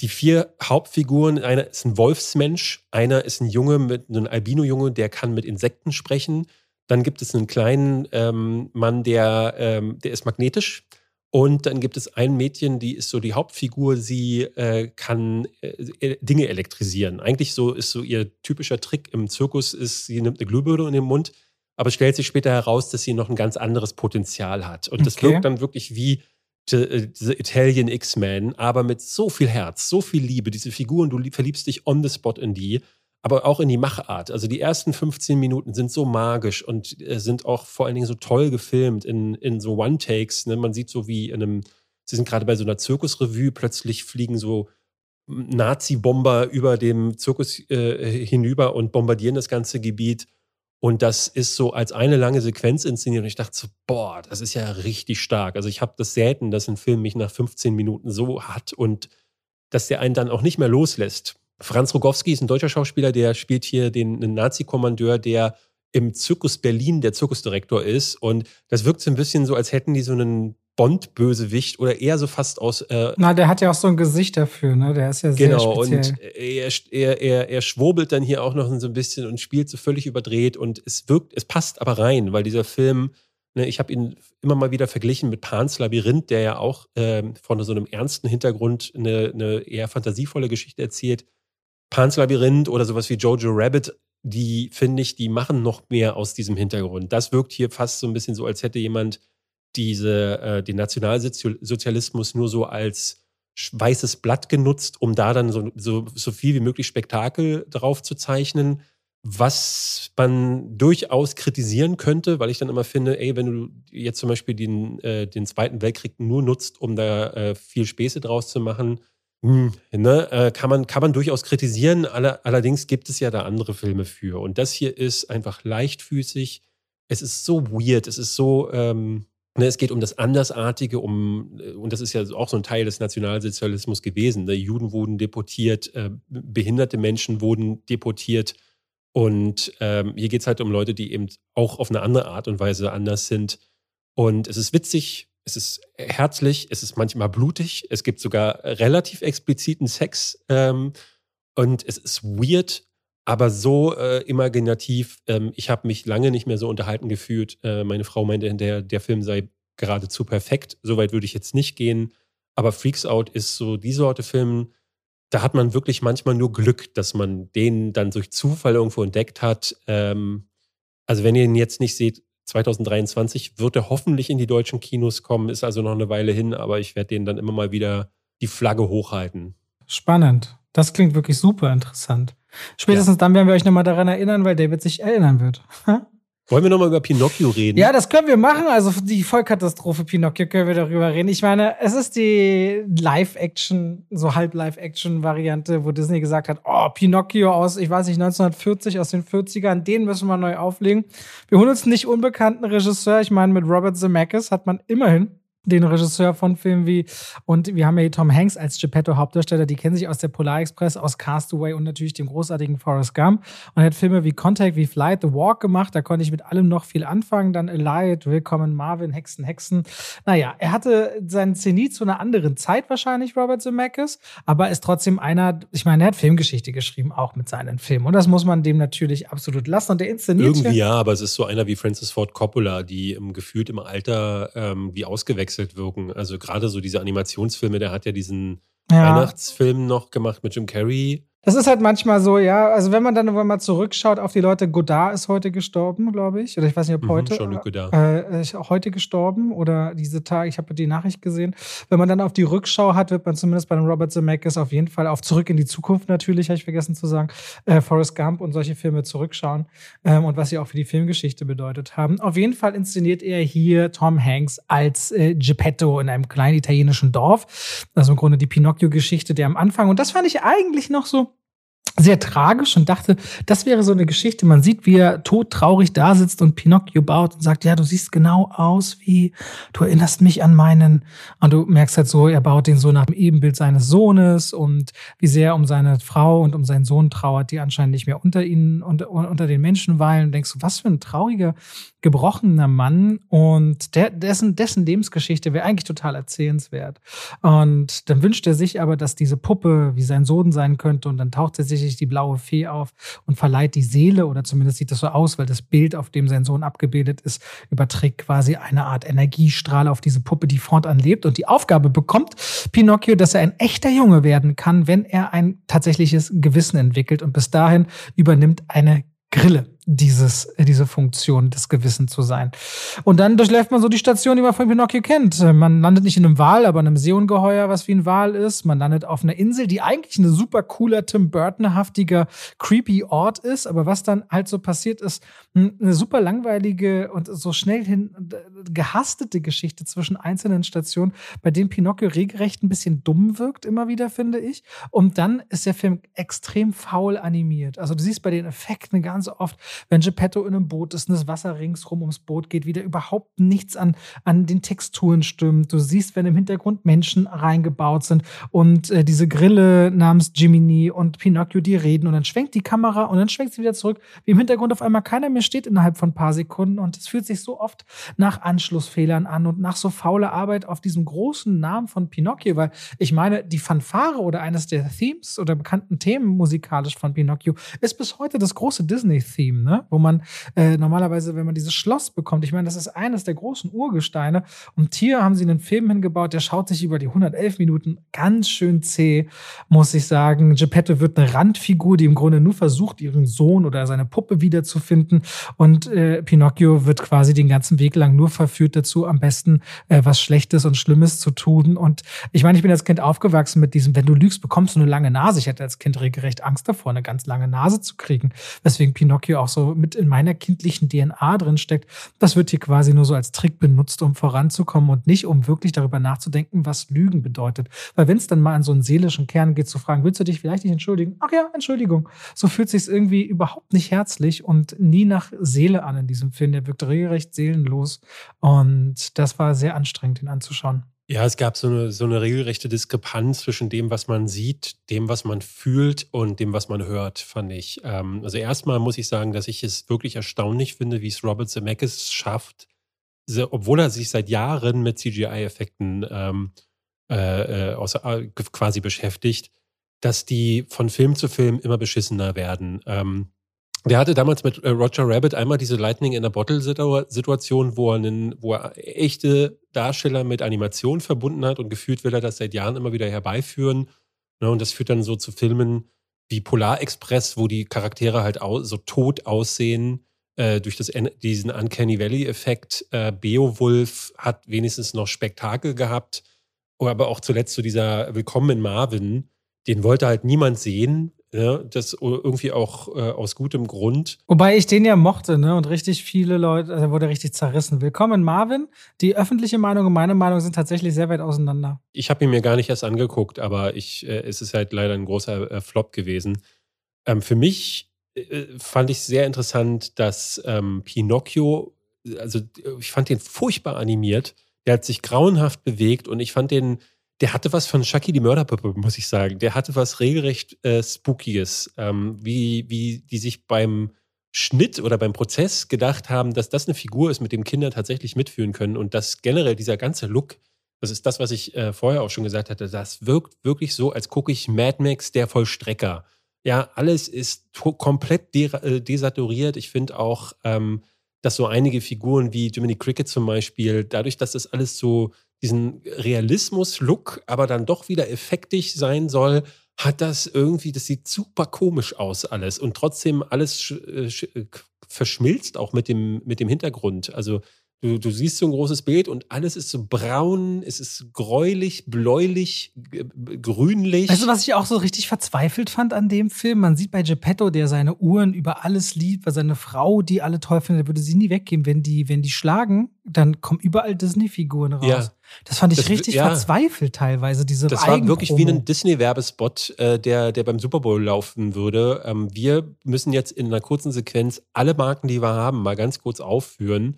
Die vier Hauptfiguren, einer ist ein Wolfsmensch, einer ist ein Junge mit einem Albino-Junge, der kann mit Insekten sprechen. Dann gibt es einen kleinen ähm, Mann, der, ähm, der ist magnetisch. Und dann gibt es ein Mädchen, die ist so die Hauptfigur, sie äh, kann äh, Dinge elektrisieren. Eigentlich so ist so ihr typischer Trick im Zirkus ist, sie nimmt eine Glühbirne in den Mund, aber es stellt sich später heraus, dass sie noch ein ganz anderes Potenzial hat. Und das wirkt dann wirklich wie äh, diese Italian X-Men, aber mit so viel Herz, so viel Liebe. Diese Figuren, du verliebst dich on the spot in die aber auch in die Machart. Also die ersten 15 Minuten sind so magisch und äh, sind auch vor allen Dingen so toll gefilmt in, in so One-Takes. Ne? Man sieht so wie in einem, sie sind gerade bei so einer Zirkusrevue, plötzlich fliegen so Nazi-Bomber über dem Zirkus äh, hinüber und bombardieren das ganze Gebiet. Und das ist so als eine lange Sequenz inszeniert. Und ich dachte so, boah, das ist ja richtig stark. Also ich habe das selten, dass ein Film mich nach 15 Minuten so hat und dass der einen dann auch nicht mehr loslässt. Franz Rogowski ist ein deutscher Schauspieler, der spielt hier den Nazi-Kommandeur, der im Zirkus Berlin der Zirkusdirektor ist. Und das wirkt so ein bisschen so, als hätten die so einen Bond-Bösewicht oder eher so fast aus. Äh, Na, der hat ja auch so ein Gesicht dafür, ne? Der ist ja sehr genau, speziell. und er, er, er, er schwurbelt dann hier auch noch so ein bisschen und spielt so völlig überdreht und es wirkt, es passt aber rein, weil dieser Film, ne, ich habe ihn immer mal wieder verglichen mit Pans Labyrinth, der ja auch ähm, von so einem ernsten Hintergrund eine, eine eher fantasievolle Geschichte erzählt. Pans Labyrinth oder sowas wie Jojo Rabbit, die finde ich, die machen noch mehr aus diesem Hintergrund. Das wirkt hier fast so ein bisschen so, als hätte jemand diese, äh, den Nationalsozialismus nur so als weißes Blatt genutzt, um da dann so, so, so viel wie möglich Spektakel drauf zu zeichnen, was man durchaus kritisieren könnte, weil ich dann immer finde, ey, wenn du jetzt zum Beispiel den, äh, den Zweiten Weltkrieg nur nutzt, um da äh, viel Späße draus zu machen, hm, ne, äh, kann, man, kann man durchaus kritisieren. Aller, allerdings gibt es ja da andere Filme für. Und das hier ist einfach leichtfüßig. Es ist so weird, es ist so, ähm, Ne, es geht um das Andersartige, um, äh, und das ist ja auch so ein Teil des Nationalsozialismus gewesen. Ne? Juden wurden deportiert, äh, behinderte Menschen wurden deportiert. Und ähm, hier geht es halt um Leute, die eben auch auf eine andere Art und Weise anders sind. Und es ist witzig, es ist herzlich, es ist manchmal blutig, es gibt sogar relativ expliziten Sex. Ähm, und es ist weird, aber so äh, imaginativ. Ähm, ich habe mich lange nicht mehr so unterhalten gefühlt. Äh, meine Frau meinte, der, der Film sei geradezu perfekt. Soweit würde ich jetzt nicht gehen. Aber Freaks Out ist so die Sorte Film, da hat man wirklich manchmal nur Glück, dass man den dann durch Zufall irgendwo entdeckt hat. Ähm, also wenn ihr ihn jetzt nicht seht, 2023 wird er hoffentlich in die deutschen Kinos kommen, ist also noch eine Weile hin, aber ich werde den dann immer mal wieder die Flagge hochhalten. Spannend. Das klingt wirklich super interessant. Spätestens ja. dann werden wir euch nochmal daran erinnern, weil David sich erinnern wird. Wollen wir nochmal über Pinocchio reden? Ja, das können wir machen. Also die Vollkatastrophe Pinocchio können wir darüber reden. Ich meine, es ist die Live-Action, so halb-Live-Action-Variante, wo Disney gesagt hat, oh, Pinocchio aus, ich weiß nicht, 1940, aus den 40ern, den müssen wir neu auflegen. Wir holen uns nicht unbekannten Regisseur. Ich meine, mit Robert Zemeckis hat man immerhin den Regisseur von Filmen wie, und wir haben ja hier Tom Hanks als Geppetto-Hauptdarsteller, die kennen sich aus der Polar Express, aus Castaway und natürlich dem großartigen Forrest Gump. Und er hat Filme wie Contact, wie Flight, The Walk gemacht, da konnte ich mit allem noch viel anfangen. Dann Elite, Willkommen Marvin, Hexen, Hexen. Naja, er hatte seinen Zenit zu einer anderen Zeit wahrscheinlich, Robert Zemeckis, aber ist trotzdem einer, ich meine, er hat Filmgeschichte geschrieben, auch mit seinen Filmen. Und das muss man dem natürlich absolut lassen. Und der inszeniert Irgendwie ja, aber es ist so einer wie Francis Ford Coppola, die im, gefühlt im Alter ähm, wie ausgewechselt verwechselt wirken. Also gerade so diese Animationsfilme, der hat ja diesen ja. Weihnachtsfilm noch gemacht mit Jim Carrey. Das ist halt manchmal so, ja. Also wenn man dann mal zurückschaut auf die Leute, Godard ist heute gestorben, glaube ich. Oder ich weiß nicht, ob mhm, heute. Jean Godard. Äh, heute gestorben oder diese Tage, ich habe die Nachricht gesehen. Wenn man dann auf die Rückschau hat, wird man zumindest bei dem Robert Zemeckis auf jeden Fall auf Zurück in die Zukunft natürlich, habe ich vergessen zu sagen, äh, Forrest Gump und solche Filme zurückschauen ähm, und was sie auch für die Filmgeschichte bedeutet haben. Auf jeden Fall inszeniert er hier Tom Hanks als äh, Geppetto in einem kleinen italienischen Dorf. Also im Grunde die Pinocchio-Geschichte, der am Anfang. Und das fand ich eigentlich noch so sehr tragisch und dachte, das wäre so eine Geschichte. Man sieht, wie er todtraurig da sitzt und Pinocchio baut und sagt, ja, du siehst genau aus wie, du erinnerst mich an meinen. Und du merkst halt so, er baut den so nach dem Ebenbild seines Sohnes und wie sehr um seine Frau und um seinen Sohn trauert, die anscheinend nicht mehr unter ihnen, unter, unter den Menschen weilen. Und denkst du, was für ein trauriger, gebrochener Mann und der, dessen, dessen Lebensgeschichte wäre eigentlich total erzählenswert. Und dann wünscht er sich aber, dass diese Puppe wie sein Sohn sein könnte und dann taucht er sich tatsächlich die blaue Fee auf und verleiht die Seele, oder zumindest sieht das so aus, weil das Bild, auf dem sein Sohn abgebildet ist, überträgt quasi eine Art Energiestrahl auf diese Puppe, die fortan lebt. Und die Aufgabe bekommt Pinocchio, dass er ein echter Junge werden kann, wenn er ein tatsächliches Gewissen entwickelt. Und bis dahin übernimmt eine Grille dieses, äh, diese Funktion des Gewissens zu sein. Und dann durchläuft man so die Station, die man von Pinocchio kennt. Man landet nicht in einem Wal, aber in einem Seeungeheuer, was wie ein Wal ist. Man landet auf einer Insel, die eigentlich ein super cooler, Tim Burton-haftiger, creepy Ort ist. Aber was dann halt so passiert ist, eine super langweilige und so schnell hin gehastete Geschichte zwischen einzelnen Stationen, bei dem Pinocchio regelrecht ein bisschen dumm wirkt, immer wieder, finde ich. Und dann ist der Film extrem faul animiert. Also du siehst bei den Effekten ganz oft, wenn Geppetto in einem Boot ist und das Wasser ringsrum ums Boot geht, wieder überhaupt nichts an, an den Texturen stimmt. Du siehst, wenn im Hintergrund Menschen reingebaut sind und äh, diese Grille namens Jiminy und Pinocchio, die reden und dann schwenkt die Kamera und dann schwenkt sie wieder zurück, wie im Hintergrund auf einmal keiner mehr steht innerhalb von ein paar Sekunden und es fühlt sich so oft nach Anschlussfehlern an und nach so fauler Arbeit auf diesem großen Namen von Pinocchio, weil ich meine, die Fanfare oder eines der Themes oder bekannten Themen musikalisch von Pinocchio ist bis heute das große Disney-Theme, ne? wo man äh, normalerweise, wenn man dieses Schloss bekommt, ich meine, das ist eines der großen Urgesteine und hier haben sie einen Film hingebaut, der schaut sich über die 111 Minuten ganz schön zäh, muss ich sagen. Geppetto wird eine Randfigur, die im Grunde nur versucht, ihren Sohn oder seine Puppe wiederzufinden und äh, Pinocchio wird quasi den ganzen Weg lang nur verführt dazu, am besten äh, was Schlechtes und Schlimmes zu tun und ich meine, ich bin als Kind aufgewachsen mit diesem, wenn du lügst, bekommst du eine lange Nase. Ich hatte als Kind regelrecht Angst davor, eine ganz lange Nase zu kriegen. Weswegen Pinocchio auch so mit in meiner kindlichen DNA drin steckt. Das wird hier quasi nur so als Trick benutzt, um voranzukommen und nicht, um wirklich darüber nachzudenken, was Lügen bedeutet. Weil wenn es dann mal an so einen seelischen Kern geht, zu fragen, willst du dich vielleicht nicht entschuldigen? Ach ja, Entschuldigung. So fühlt sich irgendwie überhaupt nicht herzlich und nie nach Seele an in diesem Film. Der wirkt regelrecht seelenlos. Und das war sehr anstrengend, ihn anzuschauen. Ja, es gab so eine, so eine regelrechte Diskrepanz zwischen dem, was man sieht, dem, was man fühlt und dem, was man hört, fand ich. Ähm, also erstmal muss ich sagen, dass ich es wirklich erstaunlich finde, wie es Robert Zemeckis schafft, obwohl er sich seit Jahren mit CGI-Effekten ähm, äh, äh, quasi beschäftigt, dass die von Film zu Film immer beschissener werden. Ähm, der hatte damals mit äh, Roger Rabbit einmal diese Lightning in a Bottle Situation, wo er, wo er echte Darsteller mit Animation verbunden hat und gefühlt will er das seit Jahren immer wieder herbeiführen. Ne, und das führt dann so zu Filmen wie Polar Express, wo die Charaktere halt so tot aussehen äh, durch das, diesen Uncanny Valley-Effekt. Äh, Beowulf hat wenigstens noch Spektakel gehabt. Aber auch zuletzt so dieser Willkommen in Marvin, den wollte halt niemand sehen. Ja, das irgendwie auch äh, aus gutem Grund. Wobei ich den ja mochte, ne? Und richtig viele Leute, also wurde richtig zerrissen. Willkommen, Marvin. Die öffentliche Meinung und meine Meinung sind tatsächlich sehr weit auseinander. Ich habe ihn mir gar nicht erst angeguckt, aber ich, äh, es ist halt leider ein großer äh, Flop gewesen. Ähm, für mich äh, fand ich sehr interessant, dass ähm, Pinocchio, also ich fand den furchtbar animiert. Der hat sich grauenhaft bewegt und ich fand den der hatte was von Chucky die Mörderpuppe, muss ich sagen. Der hatte was regelrecht äh, Spookiges, ähm, wie, wie die sich beim Schnitt oder beim Prozess gedacht haben, dass das eine Figur ist, mit dem Kinder tatsächlich mitführen können und dass generell dieser ganze Look, das ist das, was ich äh, vorher auch schon gesagt hatte, das wirkt wirklich so, als gucke ich Mad Max, der Vollstrecker. Ja, alles ist komplett de äh, desaturiert. Ich finde auch, ähm, dass so einige Figuren wie Jiminy Cricket zum Beispiel, dadurch, dass das alles so diesen Realismus-Look, aber dann doch wieder effektig sein soll, hat das irgendwie, das sieht super komisch aus alles und trotzdem alles äh, verschmilzt auch mit dem, mit dem Hintergrund. Also Du, du siehst so ein großes Bild und alles ist so braun, es ist gräulich, bläulich, grünlich. Weißt du, was ich auch so richtig verzweifelt fand an dem Film? Man sieht bei Geppetto, der seine Uhren über alles liebt, weil seine Frau, die alle toll findet, würde sie nie weggeben. Wenn die, wenn die schlagen, dann kommen überall Disney-Figuren raus. Ja. Das fand ich das, richtig ja. verzweifelt teilweise, diese Das war wirklich wie ein Disney-Werbespot, äh, der, der beim Super Bowl laufen würde. Ähm, wir müssen jetzt in einer kurzen Sequenz alle Marken, die wir haben, mal ganz kurz aufführen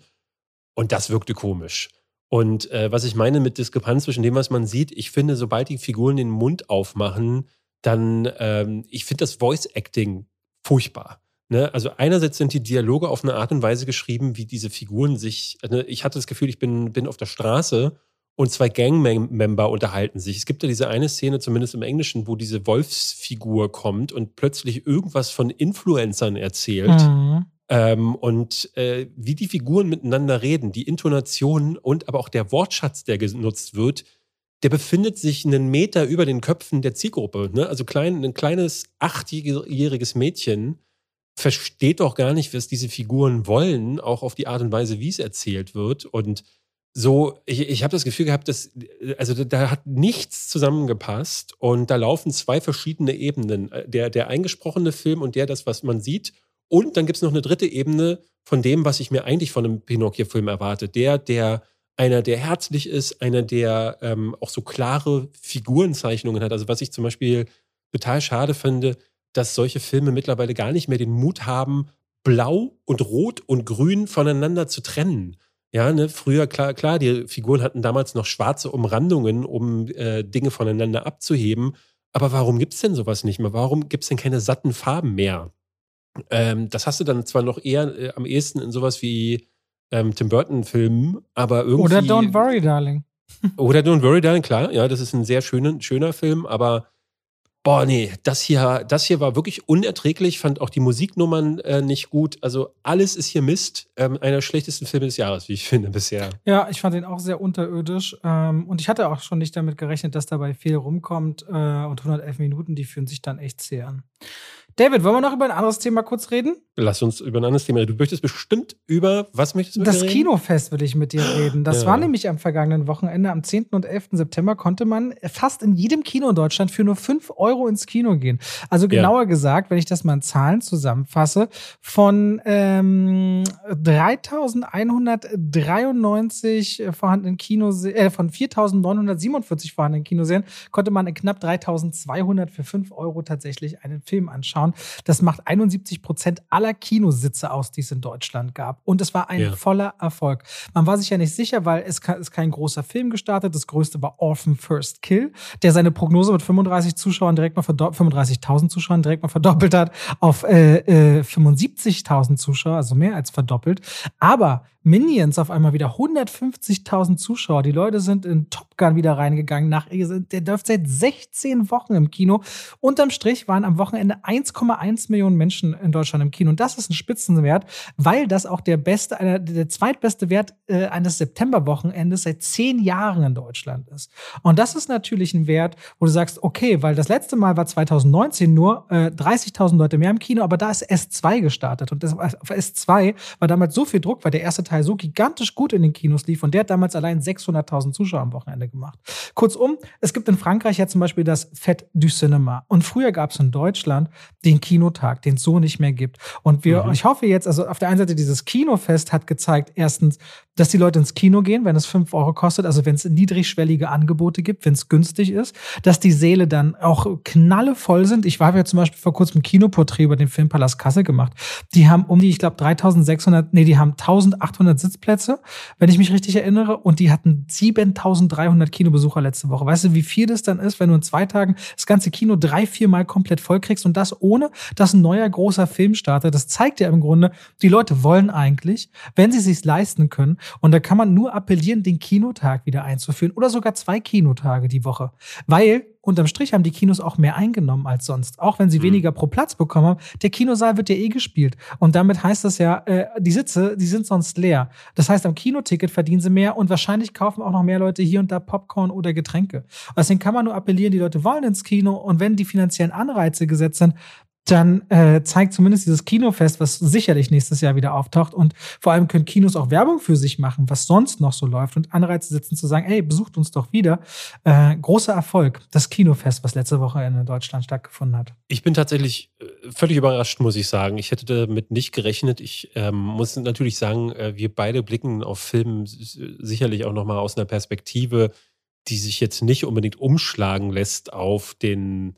und das wirkte komisch. Und äh, was ich meine mit Diskrepanz zwischen dem, was man sieht, ich finde, sobald die Figuren den Mund aufmachen, dann, ähm, ich finde das Voice-Acting furchtbar. Ne? Also einerseits sind die Dialoge auf eine Art und Weise geschrieben, wie diese Figuren sich, ne? ich hatte das Gefühl, ich bin, bin auf der Straße und zwei Gangmember unterhalten sich. Es gibt ja diese eine Szene, zumindest im Englischen, wo diese Wolfsfigur kommt und plötzlich irgendwas von Influencern erzählt. Mhm. Ähm, und äh, wie die Figuren miteinander reden, die Intonationen und aber auch der Wortschatz, der genutzt wird, der befindet sich einen Meter über den Köpfen der Zielgruppe. Ne? Also klein, ein kleines achtjähriges Mädchen versteht doch gar nicht, was diese Figuren wollen, auch auf die Art und Weise, wie es erzählt wird. Und so, ich, ich habe das Gefühl gehabt, dass, also da hat nichts zusammengepasst und da laufen zwei verschiedene Ebenen. Der, der eingesprochene Film und der, das, was man sieht und dann gibt es noch eine dritte Ebene von dem, was ich mir eigentlich von einem Pinocchio-Film erwarte. Der, der einer, der herzlich ist, einer, der ähm, auch so klare Figurenzeichnungen hat. Also was ich zum Beispiel total schade finde, dass solche Filme mittlerweile gar nicht mehr den Mut haben, blau und rot und grün voneinander zu trennen. Ja, ne, früher, klar, klar, die Figuren hatten damals noch schwarze Umrandungen, um äh, Dinge voneinander abzuheben. Aber warum gibt es denn sowas nicht mehr? Warum gibt es denn keine satten Farben mehr? Ähm, das hast du dann zwar noch eher äh, am ehesten in sowas wie ähm, Tim Burton-Filmen, aber irgendwie. Oder Don't Worry, Darling. oder Don't Worry, Darling, klar. Ja, das ist ein sehr schöner, schöner Film, aber Boah, nee, das hier, das hier war wirklich unerträglich. Fand auch die Musiknummern äh, nicht gut. Also alles ist hier Mist. Ähm, einer der schlechtesten Filme des Jahres, wie ich finde, bisher. Ja, ich fand den auch sehr unterirdisch. Ähm, und ich hatte auch schon nicht damit gerechnet, dass dabei viel rumkommt. Äh, und 111 Minuten, die fühlen sich dann echt zäh an. David, wollen wir noch über ein anderes Thema kurz reden? Lass uns über ein anderes Thema reden. Du möchtest bestimmt über, was möchtest du Das reden? Kinofest will ich mit dir reden. Das ja. war nämlich am vergangenen Wochenende, am 10. und 11. September, konnte man fast in jedem Kino in Deutschland für nur 5 Euro ins Kino gehen. Also genauer ja. gesagt, wenn ich das mal in Zahlen zusammenfasse, von ähm, 3.193 vorhandenen Kinoserien, äh, von 4.947 vorhandenen Kinoserien, konnte man in knapp 3.200 für 5 Euro tatsächlich einen Film anschauen. Das macht 71 Prozent aller Kinositze aus, die es in Deutschland gab. Und es war ein ja. voller Erfolg. Man war sich ja nicht sicher, weil es ist kein großer Film gestartet. Das größte war Orphan First Kill, der seine Prognose mit 35 Zuschauern direkt mal 35.000 Zuschauern direkt mal verdoppelt hat auf äh, äh, 75.000 Zuschauer, also mehr als verdoppelt. Aber Minions auf einmal wieder 150.000 Zuschauer. Die Leute sind in Top Gun wieder reingegangen. Nach, der läuft seit 16 Wochen im Kino. Unterm Strich waren am Wochenende 1,1 Millionen Menschen in Deutschland im Kino. Und das ist ein Spitzenwert, weil das auch der beste, der zweitbeste Wert äh, eines Septemberwochenendes seit zehn Jahren in Deutschland ist. Und das ist natürlich ein Wert, wo du sagst, okay, weil das letzte Mal war 2019 nur äh, 30.000 Leute mehr im Kino, aber da ist S2 gestartet. Und das, auf S2 war damals so viel Druck, weil der erste Teil Teil so gigantisch gut in den Kinos lief und der hat damals allein 600.000 Zuschauer am Wochenende gemacht. Kurzum, es gibt in Frankreich ja zum Beispiel das Fête du Cinema und früher gab es in Deutschland den Kinotag, den es so nicht mehr gibt. Und wir, mhm. ich hoffe jetzt, also auf der einen Seite dieses Kinofest hat gezeigt, erstens, dass die Leute ins Kino gehen, wenn es 5 Euro kostet, also wenn es niedrigschwellige Angebote gibt, wenn es günstig ist, dass die Säle dann auch knallevoll sind. Ich war ja zum Beispiel vor kurzem ein Kinoporträt über den Filmpalast Kassel gemacht. Die haben um die, ich glaube, 3600, nee, die haben 1800 800 Sitzplätze, wenn ich mich richtig erinnere. Und die hatten 7300 Kinobesucher letzte Woche. Weißt du, wie viel das dann ist, wenn du in zwei Tagen das ganze Kino drei, vier Mal komplett voll kriegst und das ohne, dass ein neuer großer Film startet? Das zeigt ja im Grunde, die Leute wollen eigentlich, wenn sie es sich leisten können. Und da kann man nur appellieren, den Kinotag wieder einzuführen oder sogar zwei Kinotage die Woche. Weil unterm Strich haben die Kinos auch mehr eingenommen als sonst. Auch wenn sie mhm. weniger pro Platz bekommen haben. Der Kinosaal wird ja eh gespielt. Und damit heißt das ja, äh, die Sitze, die sind sonst leer. Das heißt, am Kinoticket verdienen sie mehr und wahrscheinlich kaufen auch noch mehr Leute hier und da Popcorn oder Getränke. Deswegen kann man nur appellieren, die Leute wollen ins Kino und wenn die finanziellen Anreize gesetzt sind, dann äh, zeigt zumindest dieses Kinofest, was sicherlich nächstes Jahr wieder auftaucht. Und vor allem können Kinos auch Werbung für sich machen, was sonst noch so läuft und Anreize setzen zu sagen, ey, besucht uns doch wieder. Äh, großer Erfolg, das Kinofest, was letzte Woche in Deutschland stattgefunden hat. Ich bin tatsächlich äh, völlig überrascht, muss ich sagen. Ich hätte damit nicht gerechnet. Ich ähm, muss natürlich sagen, äh, wir beide blicken auf Filme sicherlich auch nochmal aus einer Perspektive, die sich jetzt nicht unbedingt umschlagen lässt auf den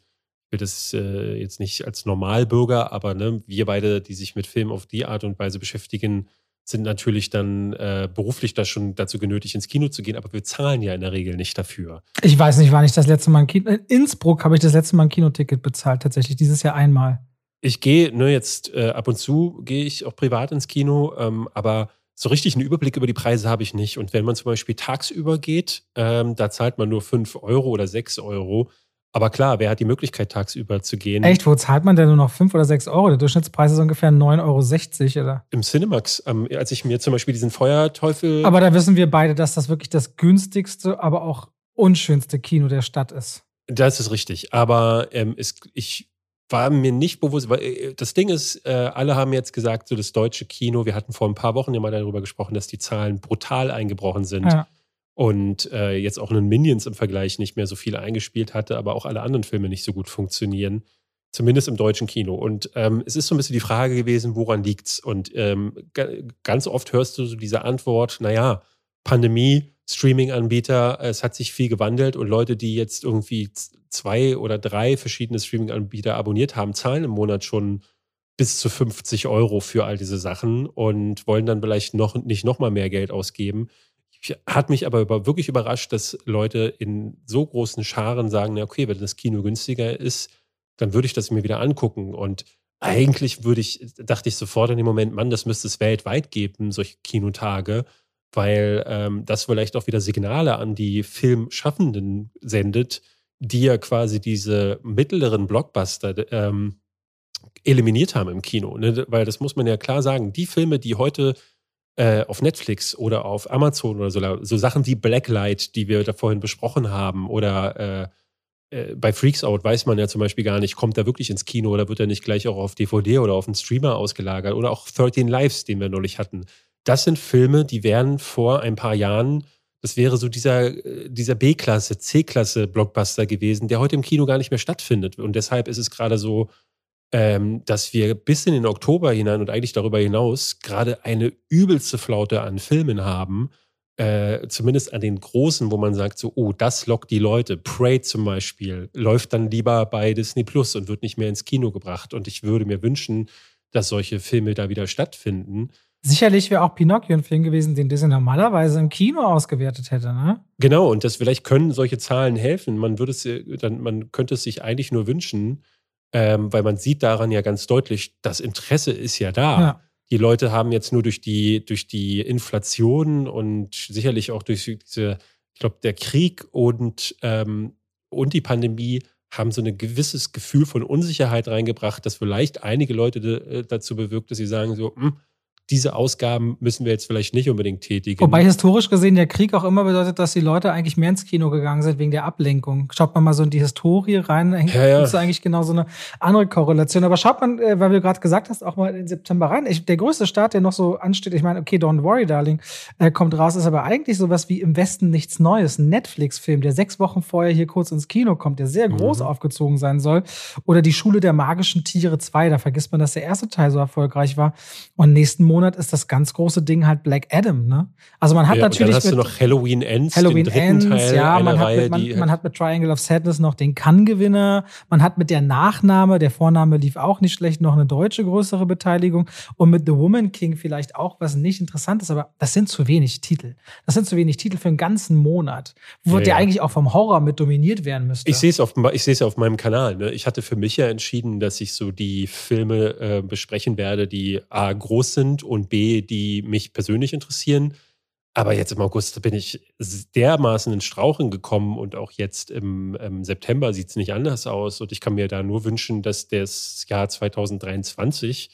will das äh, jetzt nicht als Normalbürger, aber ne, wir beide, die sich mit Film auf die Art und Weise beschäftigen, sind natürlich dann äh, beruflich da schon dazu genötigt, ins Kino zu gehen, aber wir zahlen ja in der Regel nicht dafür. Ich weiß nicht, wann ich das letzte Mal ein Kino. In Innsbruck habe ich das letzte Mal ein Kinoticket bezahlt, tatsächlich, dieses Jahr einmal. Ich gehe, ne, jetzt äh, ab und zu gehe ich auch privat ins Kino, ähm, aber so richtig einen Überblick über die Preise habe ich nicht. Und wenn man zum Beispiel tagsüber geht, ähm, da zahlt man nur 5 Euro oder 6 Euro. Aber klar, wer hat die Möglichkeit, tagsüber zu gehen? Echt? Wo zahlt man denn nur noch 5 oder 6 Euro? Der Durchschnittspreis ist ungefähr 9,60 Euro, oder? Im Cinemax, ähm, als ich mir zum Beispiel diesen Feuerteufel. Aber da wissen wir beide, dass das wirklich das günstigste, aber auch unschönste Kino der Stadt ist. Das ist richtig. Aber ähm, es, ich war mir nicht bewusst, weil äh, das Ding ist, äh, alle haben jetzt gesagt, so das deutsche Kino, wir hatten vor ein paar Wochen ja mal darüber gesprochen, dass die Zahlen brutal eingebrochen sind. Ja und äh, jetzt auch einen Minions im Vergleich nicht mehr so viel eingespielt hatte, aber auch alle anderen Filme nicht so gut funktionieren. Zumindest im deutschen Kino. Und ähm, es ist so ein bisschen die Frage gewesen, woran liegt's? Und ähm, ganz oft hörst du so diese Antwort, naja, Pandemie, Streaming-Anbieter, es hat sich viel gewandelt und Leute, die jetzt irgendwie zwei oder drei verschiedene Streaming-Anbieter abonniert haben, zahlen im Monat schon bis zu 50 Euro für all diese Sachen und wollen dann vielleicht noch nicht noch mal mehr Geld ausgeben. Hat mich aber über, wirklich überrascht, dass Leute in so großen Scharen sagen, na okay, wenn das Kino günstiger ist, dann würde ich das mir wieder angucken. Und eigentlich würde ich, dachte ich sofort in dem Moment, Mann, das müsste es weltweit geben, solche Kinotage, weil ähm, das vielleicht auch wieder Signale an die Filmschaffenden sendet, die ja quasi diese mittleren Blockbuster ähm, eliminiert haben im Kino. Ne? Weil das muss man ja klar sagen, die Filme, die heute äh, auf Netflix oder auf Amazon oder so, so Sachen wie Blacklight, die wir da vorhin besprochen haben, oder äh, äh, bei Freaks Out weiß man ja zum Beispiel gar nicht, kommt er wirklich ins Kino oder wird er nicht gleich auch auf DVD oder auf einen Streamer ausgelagert oder auch 13 Lives, den wir neulich hatten. Das sind Filme, die wären vor ein paar Jahren das wäre so dieser, äh, dieser B-Klasse, C-Klasse Blockbuster gewesen, der heute im Kino gar nicht mehr stattfindet. Und deshalb ist es gerade so, ähm, dass wir bis in den Oktober hinein und eigentlich darüber hinaus gerade eine übelste Flaute an Filmen haben. Äh, zumindest an den großen, wo man sagt, so, oh, das lockt die Leute. Prey zum Beispiel läuft dann lieber bei Disney Plus und wird nicht mehr ins Kino gebracht. Und ich würde mir wünschen, dass solche Filme da wieder stattfinden. Sicherlich wäre auch Pinocchio ein Film gewesen, den Disney normalerweise im Kino ausgewertet hätte, ne? Genau, und das vielleicht können solche Zahlen helfen. Man würde es dann, man könnte es sich eigentlich nur wünschen, ähm, weil man sieht daran ja ganz deutlich, das Interesse ist ja da. Ja. Die Leute haben jetzt nur durch die, durch die Inflation und sicherlich auch durch diese, ich glaube, der Krieg und, ähm, und die Pandemie haben so ein gewisses Gefühl von Unsicherheit reingebracht, das vielleicht einige Leute äh, dazu bewirkt, dass sie sagen so, mh, hm, diese Ausgaben müssen wir jetzt vielleicht nicht unbedingt tätigen. Wobei historisch gesehen der Krieg auch immer bedeutet, dass die Leute eigentlich mehr ins Kino gegangen sind wegen der Ablenkung. Schaut man mal so in die Historie rein, ja, ja. ist eigentlich genau so eine andere Korrelation. Aber schaut man, äh, weil du gerade gesagt hast, auch mal in September rein. Ich, der größte Start, der noch so ansteht, ich meine, okay, Don't Worry, Darling, äh, kommt raus, ist aber eigentlich sowas wie im Westen nichts Neues. Ein Netflix-Film, der sechs Wochen vorher hier kurz ins Kino kommt, der sehr groß mhm. aufgezogen sein soll. Oder die Schule der magischen Tiere 2, da vergisst man, dass der erste Teil so erfolgreich war. Und nächsten Monat Monat ist das ganz große Ding halt Black Adam, ne? Also man hat ja, natürlich. dann hast du noch Halloween Ends, Halloween den Ends, Teil ja, man hat, mit, man, man, hat mit Triangle of Sadness noch den Kann-Gewinner, man hat mit der Nachname, der Vorname lief auch nicht schlecht, noch eine deutsche größere Beteiligung und mit The Woman King vielleicht auch was nicht interessant ist, aber das sind zu wenig Titel. Das sind zu wenig Titel für einen ganzen Monat, wo ja, der ja. eigentlich auch vom Horror mit dominiert werden müsste. Ich sehe es auf, ich sehe es auf meinem Kanal. Ne? Ich hatte für mich ja entschieden, dass ich so die Filme äh, besprechen werde, die A groß sind und B, die mich persönlich interessieren. Aber jetzt im August bin ich dermaßen in Strauchen gekommen und auch jetzt im, im September sieht es nicht anders aus. Und ich kann mir da nur wünschen, dass das Jahr 2023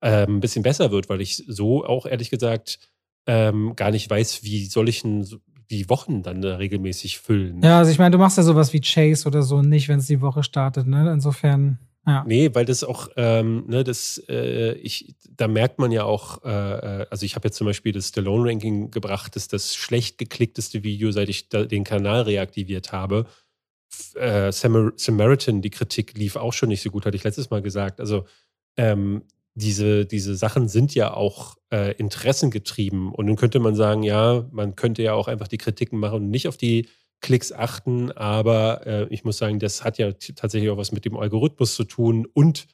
äh, ein bisschen besser wird, weil ich so auch ehrlich gesagt ähm, gar nicht weiß, wie soll ich denn die Wochen dann da regelmäßig füllen. Ja, also ich meine, du machst ja sowas wie Chase oder so nicht, wenn es die Woche startet. Ne? Insofern. Ja. Nee, weil das auch, ähm, ne, das, äh, ich, da merkt man ja auch, äh, äh also ich habe jetzt zum Beispiel das Stallone-Ranking gebracht, das ist das schlecht geklickteste Video, seit ich den Kanal reaktiviert habe. Äh, Samaritan, die Kritik lief auch schon nicht so gut, hatte ich letztes Mal gesagt. Also ähm, diese, diese Sachen sind ja auch äh, interessengetrieben. Und nun könnte man sagen, ja, man könnte ja auch einfach die Kritiken machen und nicht auf die Klicks achten, aber äh, ich muss sagen, das hat ja tatsächlich auch was mit dem Algorithmus zu tun und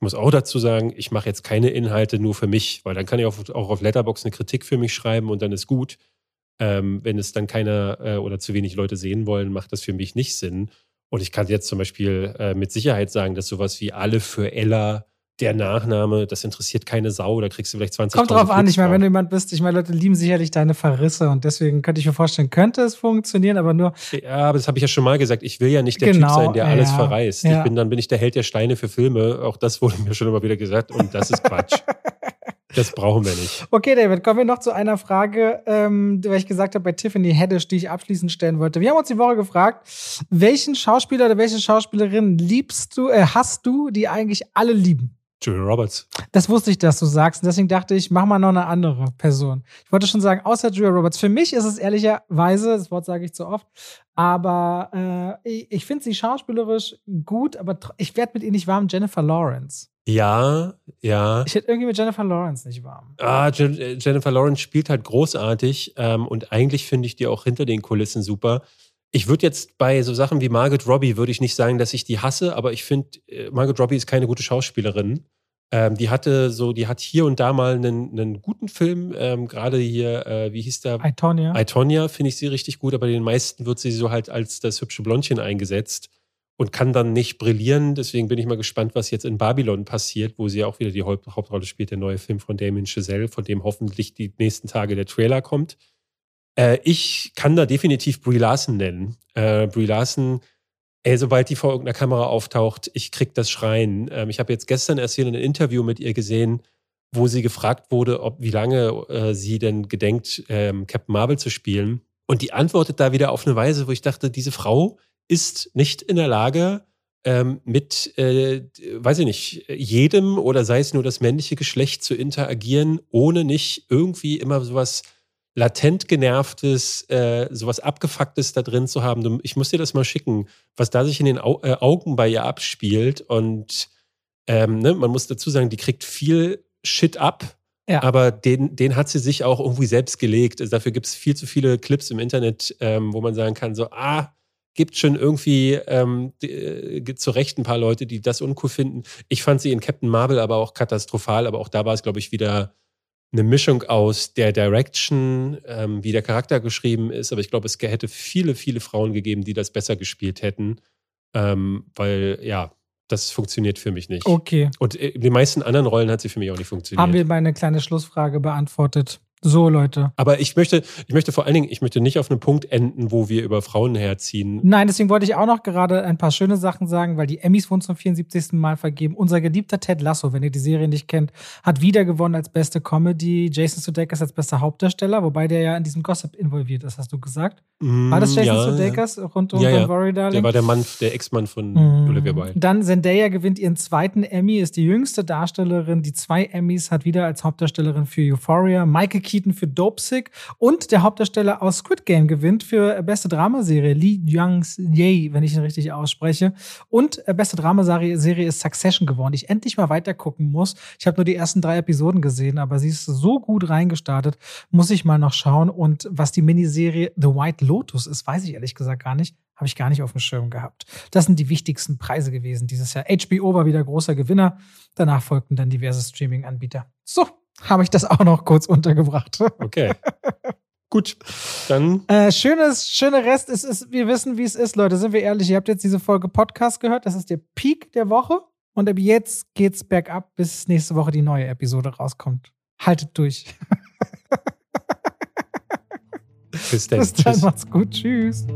ich muss auch dazu sagen, ich mache jetzt keine Inhalte nur für mich, weil dann kann ich auch, auch auf Letterbox eine Kritik für mich schreiben und dann ist gut. Ähm, wenn es dann keiner äh, oder zu wenig Leute sehen wollen, macht das für mich nicht Sinn. Und ich kann jetzt zum Beispiel äh, mit Sicherheit sagen, dass sowas wie alle für Ella der Nachname, das interessiert keine Sau, da kriegst du vielleicht 20 Kommt drauf an, ich meine, wenn du jemand bist, ich meine, Leute lieben sicherlich deine Verrisse und deswegen könnte ich mir vorstellen, könnte es funktionieren, aber nur. Ja, aber das habe ich ja schon mal gesagt, ich will ja nicht der genau, Typ sein, der ja, alles verreist. Ja. Ich bin, dann bin ich der Held der Steine für Filme, auch das wurde mir schon immer wieder gesagt und das ist Quatsch. Das brauchen wir nicht. Okay, David, kommen wir noch zu einer Frage, ähm, weil ich gesagt habe bei Tiffany Haddish, die ich abschließend stellen wollte. Wir haben uns die Woche gefragt, welchen Schauspieler oder welche Schauspielerin liebst du, äh, hast du, die eigentlich alle lieben? Julia Roberts. Das wusste ich, dass du sagst. Und deswegen dachte ich, mach mal noch eine andere Person. Ich wollte schon sagen, außer Julia Roberts. Für mich ist es ehrlicherweise, das Wort sage ich zu oft, aber äh, ich, ich finde sie schauspielerisch gut, aber ich werde mit ihr nicht warm. Jennifer Lawrence. Ja, ja. Ich hätte irgendwie mit Jennifer Lawrence nicht warm. Ah, Je Jennifer Lawrence spielt halt großartig ähm, und eigentlich finde ich die auch hinter den Kulissen super. Ich würde jetzt bei so Sachen wie Margaret Robbie würde ich nicht sagen, dass ich die hasse, aber ich finde, äh, Margaret Robbie ist keine gute Schauspielerin. Ähm, die hatte so, die hat hier und da mal einen, einen guten Film, ähm, gerade hier, äh, wie hieß der? Itonia. Itonia finde ich sie richtig gut, aber den meisten wird sie so halt als das hübsche Blondchen eingesetzt und kann dann nicht brillieren. Deswegen bin ich mal gespannt, was jetzt in Babylon passiert, wo sie auch wieder die Haupt Hauptrolle spielt, der neue Film von Damien Chazelle, von dem hoffentlich die nächsten Tage der Trailer kommt. Äh, ich kann da definitiv Brie Larson nennen. Äh, Brie Larson Ey, sobald die vor irgendeiner Kamera auftaucht, ich krieg das Schreien. Ähm, ich habe jetzt gestern erst hier ein Interview mit ihr gesehen, wo sie gefragt wurde, ob wie lange äh, sie denn gedenkt, ähm, Captain Marvel zu spielen. Und die antwortet da wieder auf eine Weise, wo ich dachte, diese Frau ist nicht in der Lage, ähm, mit, äh, weiß ich nicht, jedem oder sei es nur das männliche Geschlecht zu interagieren, ohne nicht irgendwie immer sowas latent genervtes, äh, sowas abgefucktes da drin zu haben. Ich muss dir das mal schicken, was da sich in den Au äh, Augen bei ihr abspielt. Und ähm, ne, man muss dazu sagen, die kriegt viel Shit ab, ja. aber den, den hat sie sich auch irgendwie selbst gelegt. Also dafür gibt es viel zu viele Clips im Internet, ähm, wo man sagen kann, so, ah, gibt schon irgendwie ähm, äh, zu Recht ein paar Leute, die das uncool finden. Ich fand sie in Captain Marvel aber auch katastrophal, aber auch da war es, glaube ich, wieder eine Mischung aus der Direction, ähm, wie der Charakter geschrieben ist, aber ich glaube, es hätte viele, viele Frauen gegeben, die das besser gespielt hätten, ähm, weil ja, das funktioniert für mich nicht. Okay. Und in äh, den meisten anderen Rollen hat sie für mich auch nicht funktioniert. Haben wir meine kleine Schlussfrage beantwortet? So, Leute. Aber ich möchte, ich möchte vor allen Dingen, ich möchte nicht auf einem Punkt enden, wo wir über Frauen herziehen. Nein, deswegen wollte ich auch noch gerade ein paar schöne Sachen sagen, weil die Emmys wurden zum 74. Mal vergeben. Unser geliebter Ted Lasso, wenn ihr die Serie nicht kennt, hat wieder gewonnen als beste Comedy. Jason Sudeikis als bester Hauptdarsteller, wobei der ja in diesem Gossip involviert ist, hast du gesagt. Mm, war das Jason ja, Sudeikis ja. rund um ja, ja. Worry Darling? Der war der Mann, der Ex-Mann von mm. Olivia Wilde. Dann Zendaya gewinnt ihren zweiten Emmy, ist die jüngste Darstellerin, die zwei Emmys hat wieder als Hauptdarstellerin für Euphoria. Michael Keaton für Dope Toxic und der Hauptdarsteller aus Squid Game gewinnt für beste Dramaserie Lee Young-Ye, wenn ich ihn richtig ausspreche. Und äh, beste Dramaserie ist Succession geworden, die ich endlich mal weiter gucken muss. Ich habe nur die ersten drei Episoden gesehen, aber sie ist so gut reingestartet, muss ich mal noch schauen. Und was die Miniserie The White Lotus ist, weiß ich ehrlich gesagt gar nicht. Habe ich gar nicht auf dem Schirm gehabt. Das sind die wichtigsten Preise gewesen dieses Jahr. HBO war wieder großer Gewinner. Danach folgten dann diverse Streaming-Anbieter. So, habe ich das auch noch kurz untergebracht. Okay. Gut, dann. Äh, schönes, schöner Rest ist, ist, wir wissen, wie es ist, Leute. Sind wir ehrlich, ihr habt jetzt diese Folge Podcast gehört. Das ist der Peak der Woche. Und ab jetzt geht's bergab, bis nächste Woche die neue Episode rauskommt. Haltet durch. Bis dann. Bis dann, Tschüss. macht's gut. Tschüss.